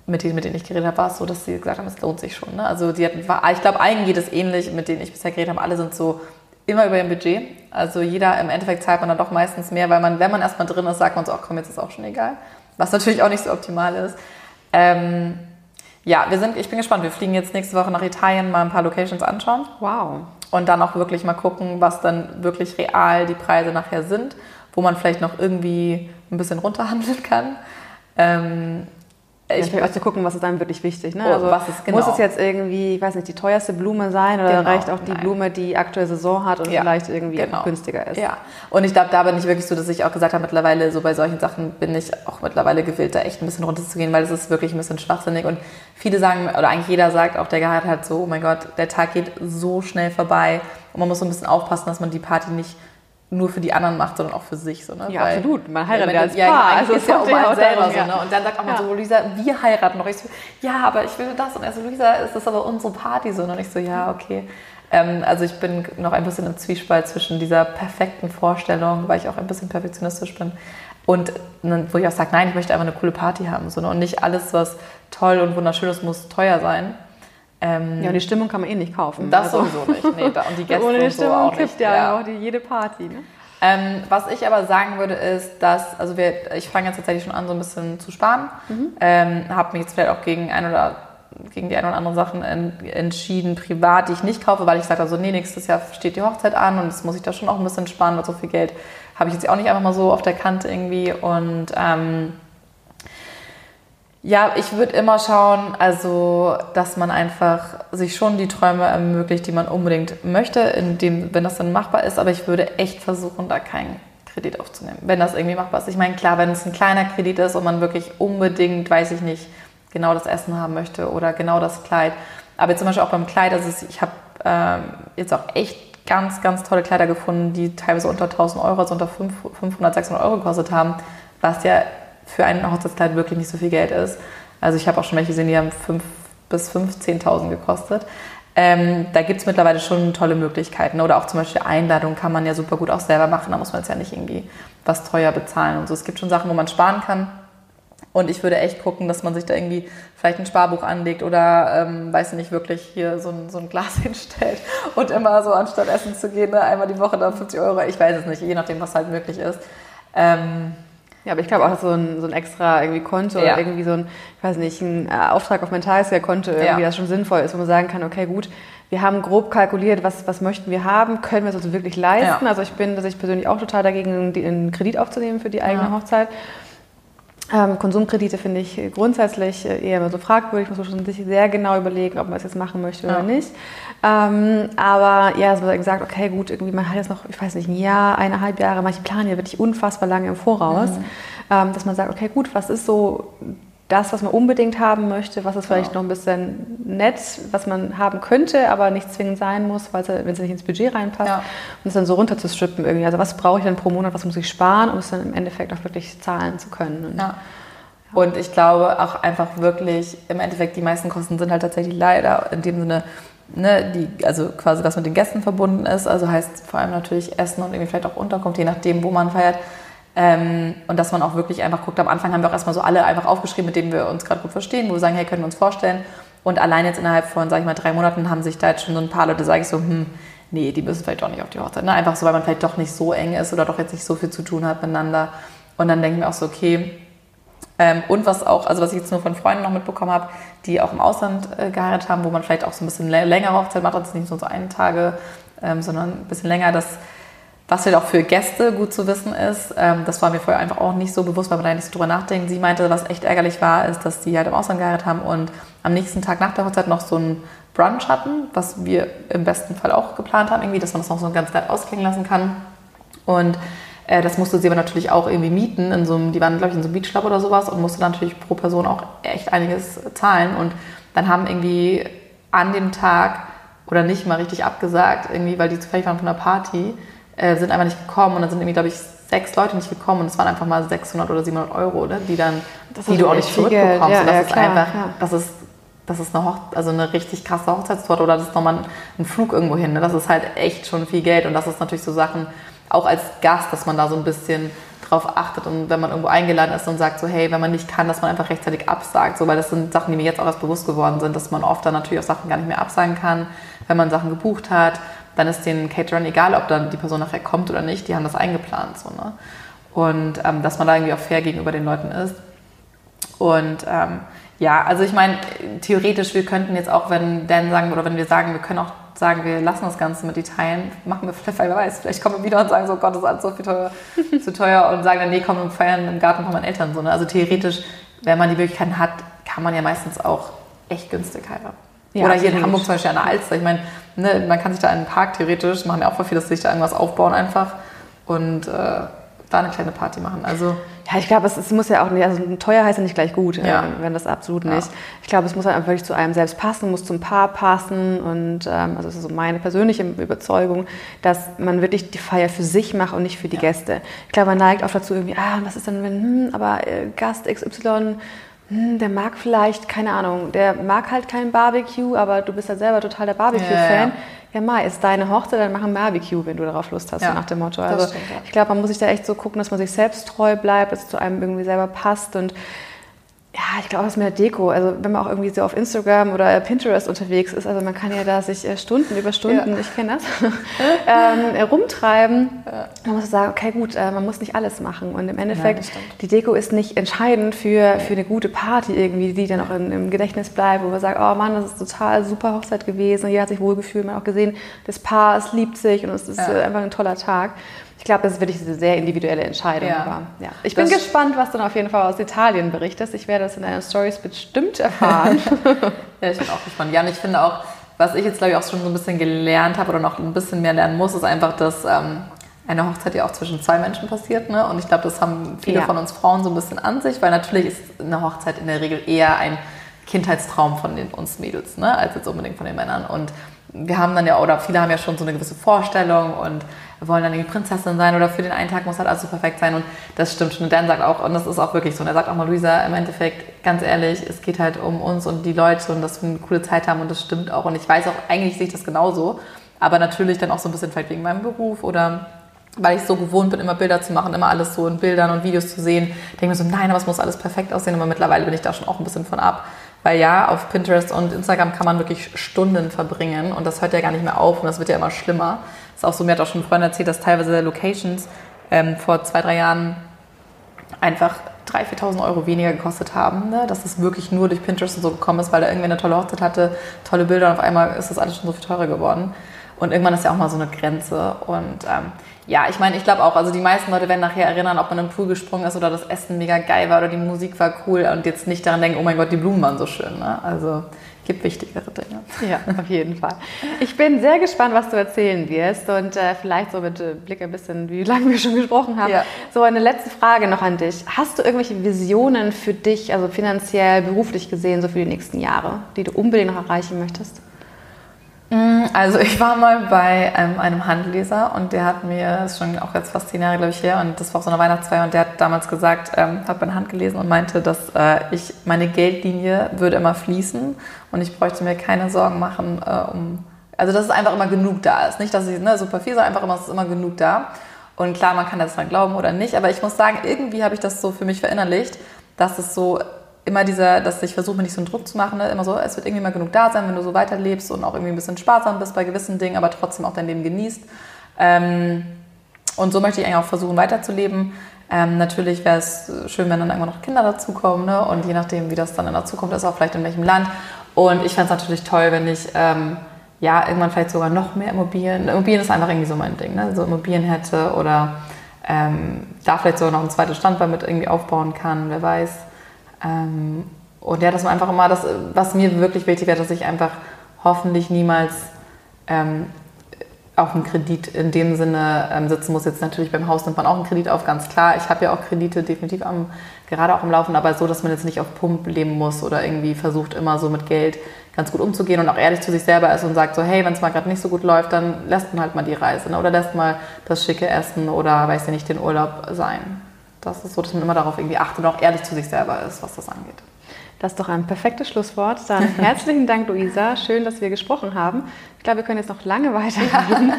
mit denen, mit denen ich geredet habe, war es so, dass sie gesagt haben, es lohnt sich schon. Ne? Also die hatten, ich glaube, allen geht es ähnlich, mit denen ich bisher geredet habe. Alle sind so immer über ihrem Budget. Also jeder, im Endeffekt zahlt man dann doch meistens mehr, weil man, wenn man erstmal drin ist, sagt man so, ach komm, jetzt ist auch schon egal. Was natürlich auch nicht so optimal ist. Ähm, ja, wir sind, ich bin gespannt. Wir fliegen jetzt nächste Woche nach Italien, mal ein paar Locations anschauen. Wow. Und dann auch wirklich mal gucken, was dann wirklich real die Preise nachher sind, wo man vielleicht noch irgendwie ein bisschen runterhandeln kann. Ähm, ich ja, auch zu gucken, was ist einem wirklich wichtig. Ne? Oh, also was ist genau. Muss es jetzt irgendwie, ich weiß nicht, die teuerste Blume sein oder genau. reicht auch die Nein. Blume, die aktuelle Saison hat und ja. vielleicht irgendwie genau. günstiger ist? Ja, und ich glaube, da bin ich wirklich so, dass ich auch gesagt habe, mittlerweile so bei solchen Sachen bin ich auch mittlerweile gewillt, da echt ein bisschen runterzugehen, weil es ist wirklich ein bisschen schwachsinnig. Und viele sagen, oder eigentlich jeder sagt, auch der geheiratet hat, so, oh mein Gott, der Tag geht so schnell vorbei und man muss so ein bisschen aufpassen, dass man die Party nicht nur für die anderen macht, sondern auch für sich. So, ne? Ja, Weil, absolut. Man heiratet ja als ja, Paar. Also ist ja um einen selber so. Ne? Und dann sagt auch mal ja. so, Luisa, wir heiraten noch. Ich so, ja, aber ich will das. Und er so, Luisa, ist das aber unsere Party so? Und ich so, ja, okay. Ähm, also ich bin noch ein bisschen im Zwiespalt zwischen dieser perfekten Vorstellung, weil ich auch ein bisschen perfektionistisch bin, und wo ich auch sage, nein, ich möchte einfach eine coole Party haben. So, ne? Und nicht alles, was toll und wunderschön ist, muss teuer sein. Ähm, ja, und die Stimmung kann man eh nicht kaufen. Das also, sowieso nicht. Nee, und die Gäste Ohne die Stimmung so auch kippt ja, ja. Auch die, jede Party. Ne? Ähm, was ich aber sagen würde, ist, dass, also wir, ich fange jetzt tatsächlich schon an, so ein bisschen zu sparen. Mhm. Ähm, habe mich jetzt vielleicht auch gegen ein oder gegen die ein oder andere Sachen en, entschieden, privat, die ich nicht kaufe, weil ich sage, also nee, nächstes Jahr steht die Hochzeit an und das muss ich da schon auch ein bisschen sparen, weil so viel Geld habe ich jetzt auch nicht einfach mal so auf der Kante irgendwie. Und ähm, ja, ich würde immer schauen, also dass man einfach sich schon die Träume ermöglicht, die man unbedingt möchte, in dem, wenn das dann machbar ist. Aber ich würde echt versuchen, da keinen Kredit aufzunehmen, wenn das irgendwie machbar ist. Ich meine, klar, wenn es ein kleiner Kredit ist und man wirklich unbedingt, weiß ich nicht, genau das Essen haben möchte oder genau das Kleid. Aber zum Beispiel auch beim Kleid, also ich habe ähm, jetzt auch echt ganz, ganz tolle Kleider gefunden, die teilweise unter 1000 Euro, also unter 500, 600 Euro gekostet haben, was ja für ein Hochzeitskleid wirklich nicht so viel Geld ist. Also ich habe auch schon welche gesehen, die haben 5.000 bis 15.000 gekostet. Ähm, da gibt es mittlerweile schon tolle Möglichkeiten. Oder auch zum Beispiel Einladungen kann man ja super gut auch selber machen. Da muss man jetzt ja nicht irgendwie was teuer bezahlen und so. Es gibt schon Sachen, wo man sparen kann. Und ich würde echt gucken, dass man sich da irgendwie vielleicht ein Sparbuch anlegt oder, ähm, weiß ich nicht, wirklich hier so ein, so ein Glas hinstellt und immer so anstatt essen zu gehen, ne, einmal die Woche da 50 Euro, ich weiß es nicht, je nachdem, was halt möglich ist. Ähm, ja, aber ich glaube auch, dass so ein, so ein extra irgendwie Konto ja. oder irgendwie so ein, ich weiß nicht, ein äh, Auftrag auf mein Tagesgeldkonto irgendwie ja. das schon sinnvoll ist, wo man sagen kann, okay, gut, wir haben grob kalkuliert, was, was möchten wir haben, können wir es uns wirklich leisten. Ja. Also ich bin, dass ich persönlich auch total dagegen, einen Kredit aufzunehmen für die eigene Hochzeit. Ähm, Konsumkredite finde ich grundsätzlich äh, eher so fragwürdig. muss Man schon sich sehr genau überlegen, ob man es jetzt machen möchte oder nicht. Ähm, aber ja, es wird gesagt, okay, gut, irgendwie man hat jetzt noch, ich weiß nicht, ein Jahr, eineinhalb Jahre, manche planen ja wirklich unfassbar lange im Voraus, mhm. ähm, dass man sagt, okay, gut, was ist so das, was man unbedingt haben möchte, was ist vielleicht ja. noch ein bisschen nett, was man haben könnte, aber nicht zwingend sein muss, weil es, wenn es nicht ins Budget reinpasst. Ja. Und es dann so runterzustrippen irgendwie. Also was brauche ich denn pro Monat, was muss ich sparen, um es dann im Endeffekt auch wirklich zahlen zu können. Und, ja. Und ich glaube auch einfach wirklich, im Endeffekt, die meisten Kosten sind halt tatsächlich leider in dem Sinne, ne, die, also quasi was mit den Gästen verbunden ist. Also heißt vor allem natürlich Essen und irgendwie vielleicht auch Unterkunft, je nachdem, wo man feiert. Ähm, und dass man auch wirklich einfach guckt, am Anfang haben wir auch erstmal so alle einfach aufgeschrieben, mit denen wir uns gerade gut verstehen, wo wir sagen, hey, können wir uns vorstellen. Und allein jetzt innerhalb von, sag ich mal, drei Monaten haben sich da jetzt schon so ein paar Leute, sage ich so, hm, nee, die müssen vielleicht doch nicht auf die Hochzeit. Ne? Einfach so, weil man vielleicht doch nicht so eng ist oder doch jetzt nicht so viel zu tun hat miteinander. Und dann denken wir auch so, okay. Ähm, und was auch, also was ich jetzt nur von Freunden noch mitbekommen habe, die auch im Ausland äh, geheiratet haben, wo man vielleicht auch so ein bisschen längere Hochzeit macht, also nicht nur so einen Tage, ähm, sondern ein bisschen länger, dass was halt auch für Gäste gut zu wissen ist, ähm, das war mir vorher einfach auch nicht so bewusst, weil man da nicht so drüber nachdenkt. Sie meinte, was echt ärgerlich war, ist, dass die halt im Ausland geheiratet haben und am nächsten Tag nach der Hochzeit noch so ein Brunch hatten, was wir im besten Fall auch geplant haben, irgendwie, dass man das noch so ganz nett ausklingen lassen kann. Und äh, das musste sie aber natürlich auch irgendwie mieten, in so einem, die waren, glaube ich, in so einem Beachclub oder sowas und musste natürlich pro Person auch echt einiges zahlen. Und dann haben irgendwie an dem Tag oder nicht mal richtig abgesagt, irgendwie, weil die zufällig waren von der Party, äh, sind einfach nicht gekommen und dann sind irgendwie, glaube ich, sechs Leute nicht gekommen und es waren einfach mal 600 oder 700 Euro, oder? die dann, die du auch nicht zurückbekommst. Ja, und das ja, ist klar, einfach, ja. das ist, das ist eine, Hoch also eine richtig krasse Hochzeitstorte oder das ist nochmal ein, ein Flug irgendwo hin. Ne? Das ist halt echt schon viel Geld und das ist natürlich so Sachen, auch als Gast, dass man da so ein bisschen drauf achtet und wenn man irgendwo eingeladen ist und sagt so, hey, wenn man nicht kann, dass man einfach rechtzeitig absagt, so, weil das sind Sachen, die mir jetzt auch erst bewusst geworden sind, dass man oft dann natürlich auch Sachen gar nicht mehr absagen kann, wenn man Sachen gebucht hat dann ist den Caterern egal, ob dann die Person nachher kommt oder nicht, die haben das eingeplant. So, ne? Und ähm, dass man da irgendwie auch fair gegenüber den Leuten ist. Und ähm, ja, also ich meine, theoretisch, wir könnten jetzt auch, wenn Dan sagen, oder wenn wir sagen, wir können auch sagen, wir lassen das Ganze mit Italien, machen wir vielleicht, wer weiß, vielleicht kommen wir wieder und sagen so, Gott, das ist alles so viel teuer, zu teuer und sagen dann, nee, komm, wir feiern im Garten von meinen Eltern. So, ne? Also theoretisch, wenn man die Möglichkeiten hat, kann man ja meistens auch echt günstig heiraten. Ja, Oder hier in Hamburg zum Beispiel an der Alster. Ich meine, ne, man kann sich da in einen Park theoretisch, machen ja auch voll viel, dass sich da irgendwas aufbauen einfach und äh, da eine kleine Party machen. Also ja, ich glaube, es, es, muss ja auch nicht, also teuer heißt ja nicht gleich gut, ja. äh, wenn das absolut nicht. Ja. Ich glaube, es muss halt einfach wirklich zu einem selbst passen, muss zum Paar passen und ähm, also das ist so meine persönliche Überzeugung, dass man wirklich die Feier für sich macht und nicht für die ja. Gäste. Ich glaube, man neigt oft dazu irgendwie, ah, was ist denn, wenn, hm, aber äh, Gast XY hm, der mag vielleicht, keine Ahnung, der mag halt kein Barbecue, aber du bist ja selber total der Barbecue-Fan. Ja, ja. Ja, mal, ist deine Hochzeit, dann mach ein Barbecue, wenn du darauf Lust hast, ja, so nach dem Motto. Also stimmt, ja. ich glaube, man muss sich da echt so gucken, dass man sich selbst treu bleibt, dass es zu einem irgendwie selber passt und ja, ich glaube, was mit der Deko, also wenn man auch irgendwie so auf Instagram oder Pinterest unterwegs ist, also man kann ja da sich äh, Stunden über Stunden, ja. ich kenne das, ähm, rumtreiben. Ja. Man muss sagen, okay, gut, äh, man muss nicht alles machen. Und im Endeffekt, ja, die Deko ist nicht entscheidend für, für eine gute Party irgendwie, die dann auch in, im Gedächtnis bleibt, wo man sagt, oh Mann, das ist total super Hochzeit gewesen, jeder hat sich wohlgefühlt, man hat auch gesehen, das Paar, es liebt sich und es ist äh, einfach ein toller Tag. Ich glaube, das ist wirklich eine sehr individuelle Entscheidung. Ja. Aber, ja. Ich bin das gespannt, was du dann auf jeden Fall aus Italien berichtest. Ich werde das in deinen Stories bestimmt erfahren. ja, ich bin auch gespannt. Ja, und ich finde auch, was ich jetzt, glaube ich, auch schon so ein bisschen gelernt habe oder noch ein bisschen mehr lernen muss, ist einfach, dass ähm, eine Hochzeit ja auch zwischen zwei Menschen passiert. Ne? Und ich glaube, das haben viele ja. von uns Frauen so ein bisschen an sich, weil natürlich ist eine Hochzeit in der Regel eher ein Kindheitstraum von den, uns Mädels, ne? als jetzt unbedingt von den Männern. Und wir haben dann ja, oder viele haben ja schon so eine gewisse Vorstellung und wollen dann irgendwie Prinzessin sein oder für den einen Tag muss halt alles so perfekt sein und das stimmt schon. Und Dan sagt auch, und das ist auch wirklich so, und er sagt auch mal, Luisa, im Endeffekt, ganz ehrlich, es geht halt um uns und die Leute und dass wir eine coole Zeit haben und das stimmt auch und ich weiß auch, eigentlich sehe ich das genauso, aber natürlich dann auch so ein bisschen vielleicht wegen meinem Beruf oder weil ich so gewohnt bin, immer Bilder zu machen, immer alles so in Bildern und Videos zu sehen, denke mir so, nein, aber es muss alles perfekt aussehen, aber mittlerweile bin ich da schon auch ein bisschen von ab. Weil ja, auf Pinterest und Instagram kann man wirklich Stunden verbringen und das hört ja gar nicht mehr auf und das wird ja immer schlimmer. Ist auch so, mir hat auch schon ein Freund erzählt, dass teilweise Locations ähm, vor zwei, drei Jahren einfach 3.000, 4.000 Euro weniger gekostet haben. Ne? Dass es wirklich nur durch Pinterest und so gekommen ist, weil da irgendwer eine tolle Hochzeit hatte, tolle Bilder und auf einmal ist das alles schon so viel teurer geworden. Und irgendwann ist ja auch mal so eine Grenze. Und ähm, ja, ich meine, ich glaube auch, also die meisten Leute werden nachher erinnern, ob man im Pool gesprungen ist oder das Essen mega geil war oder die Musik war cool und jetzt nicht daran denken, oh mein Gott, die Blumen waren so schön. Ne? Also gibt wichtigere Dinge. Ja, auf jeden Fall. Ich bin sehr gespannt, was du erzählen wirst und äh, vielleicht so mit Blick ein bisschen, wie lange wir schon gesprochen haben. Ja. So eine letzte Frage noch an dich. Hast du irgendwelche Visionen für dich, also finanziell, beruflich gesehen, so für die nächsten Jahre, die du unbedingt noch erreichen möchtest? Mm, also ich war mal bei ähm, einem Handleser und der hat mir, das ist schon auch jetzt fast zehn Jahre, glaube ich, her, und das war auf so einer Weihnachtsfeier und der hat damals gesagt, ähm, hat meine Hand gelesen und meinte, dass äh, ich, meine Geldlinie würde immer fließen und ich bräuchte mir keine Sorgen machen, äh, um, also dass es einfach immer genug da ist. Nicht, dass ich ne, super viel, sondern einfach immer, es ist immer genug da. Und klar, man kann das dran glauben oder nicht, aber ich muss sagen, irgendwie habe ich das so für mich verinnerlicht, dass es so immer dieser, dass ich versuche, mir nicht so einen Druck zu machen, ne? immer so, es wird irgendwie mal genug da sein, wenn du so weiterlebst und auch irgendwie ein bisschen sparsam bist bei gewissen Dingen, aber trotzdem auch dein Leben genießt. Ähm, und so möchte ich eigentlich auch versuchen, weiterzuleben. Ähm, natürlich wäre es schön, wenn dann irgendwann noch Kinder dazukommen ne? und je nachdem, wie das dann in der Zukunft ist, auch vielleicht in welchem Land. Und ich fände es natürlich toll, wenn ich ähm, ja irgendwann vielleicht sogar noch mehr Immobilien, Immobilien ist einfach irgendwie so mein Ding, ne? so Immobilien hätte oder ähm, da vielleicht sogar noch ein zweites Standbein mit irgendwie aufbauen kann, wer weiß. Ähm, und ja, dass man einfach immer das, was mir wirklich wichtig wäre, dass ich einfach hoffentlich niemals ähm, auf einen Kredit in dem Sinne ähm, sitzen muss. Jetzt natürlich beim Haus nimmt man auch einen Kredit auf, ganz klar. Ich habe ja auch Kredite definitiv am, gerade auch am Laufen, aber so, dass man jetzt nicht auf Pump leben muss oder irgendwie versucht immer so mit Geld ganz gut umzugehen und auch ehrlich zu sich selber ist und sagt so, hey, wenn es mal gerade nicht so gut läuft, dann lässt man halt mal die Reise ne? oder lässt mal das schicke Essen oder weiß ja nicht, den Urlaub sein. Das ist so, dass man immer darauf irgendwie achtet und auch ehrlich zu sich selber ist, was das angeht. Das ist doch ein perfektes Schlusswort. Dann herzlichen Dank, Luisa. Schön, dass wir gesprochen haben. Ich glaube, wir können jetzt noch lange weiterreden.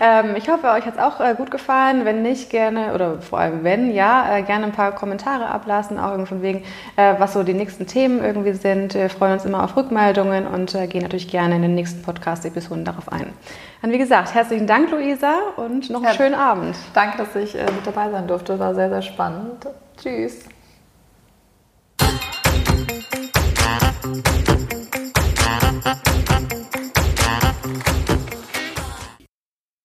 Ja. ähm, ich hoffe, euch hat es auch äh, gut gefallen. Wenn nicht, gerne, oder vor allem wenn, ja, äh, gerne ein paar Kommentare ablassen, auch irgendwie von wegen, äh, was so die nächsten Themen irgendwie sind. Wir freuen uns immer auf Rückmeldungen und gehen natürlich gerne in den nächsten Podcast-Episoden darauf ein. Dann, wie gesagt, herzlichen Dank, Luisa, und noch einen ja. schönen Abend. Danke, dass ich mit dabei sein durfte. War sehr, sehr spannend. Tschüss. Thank you.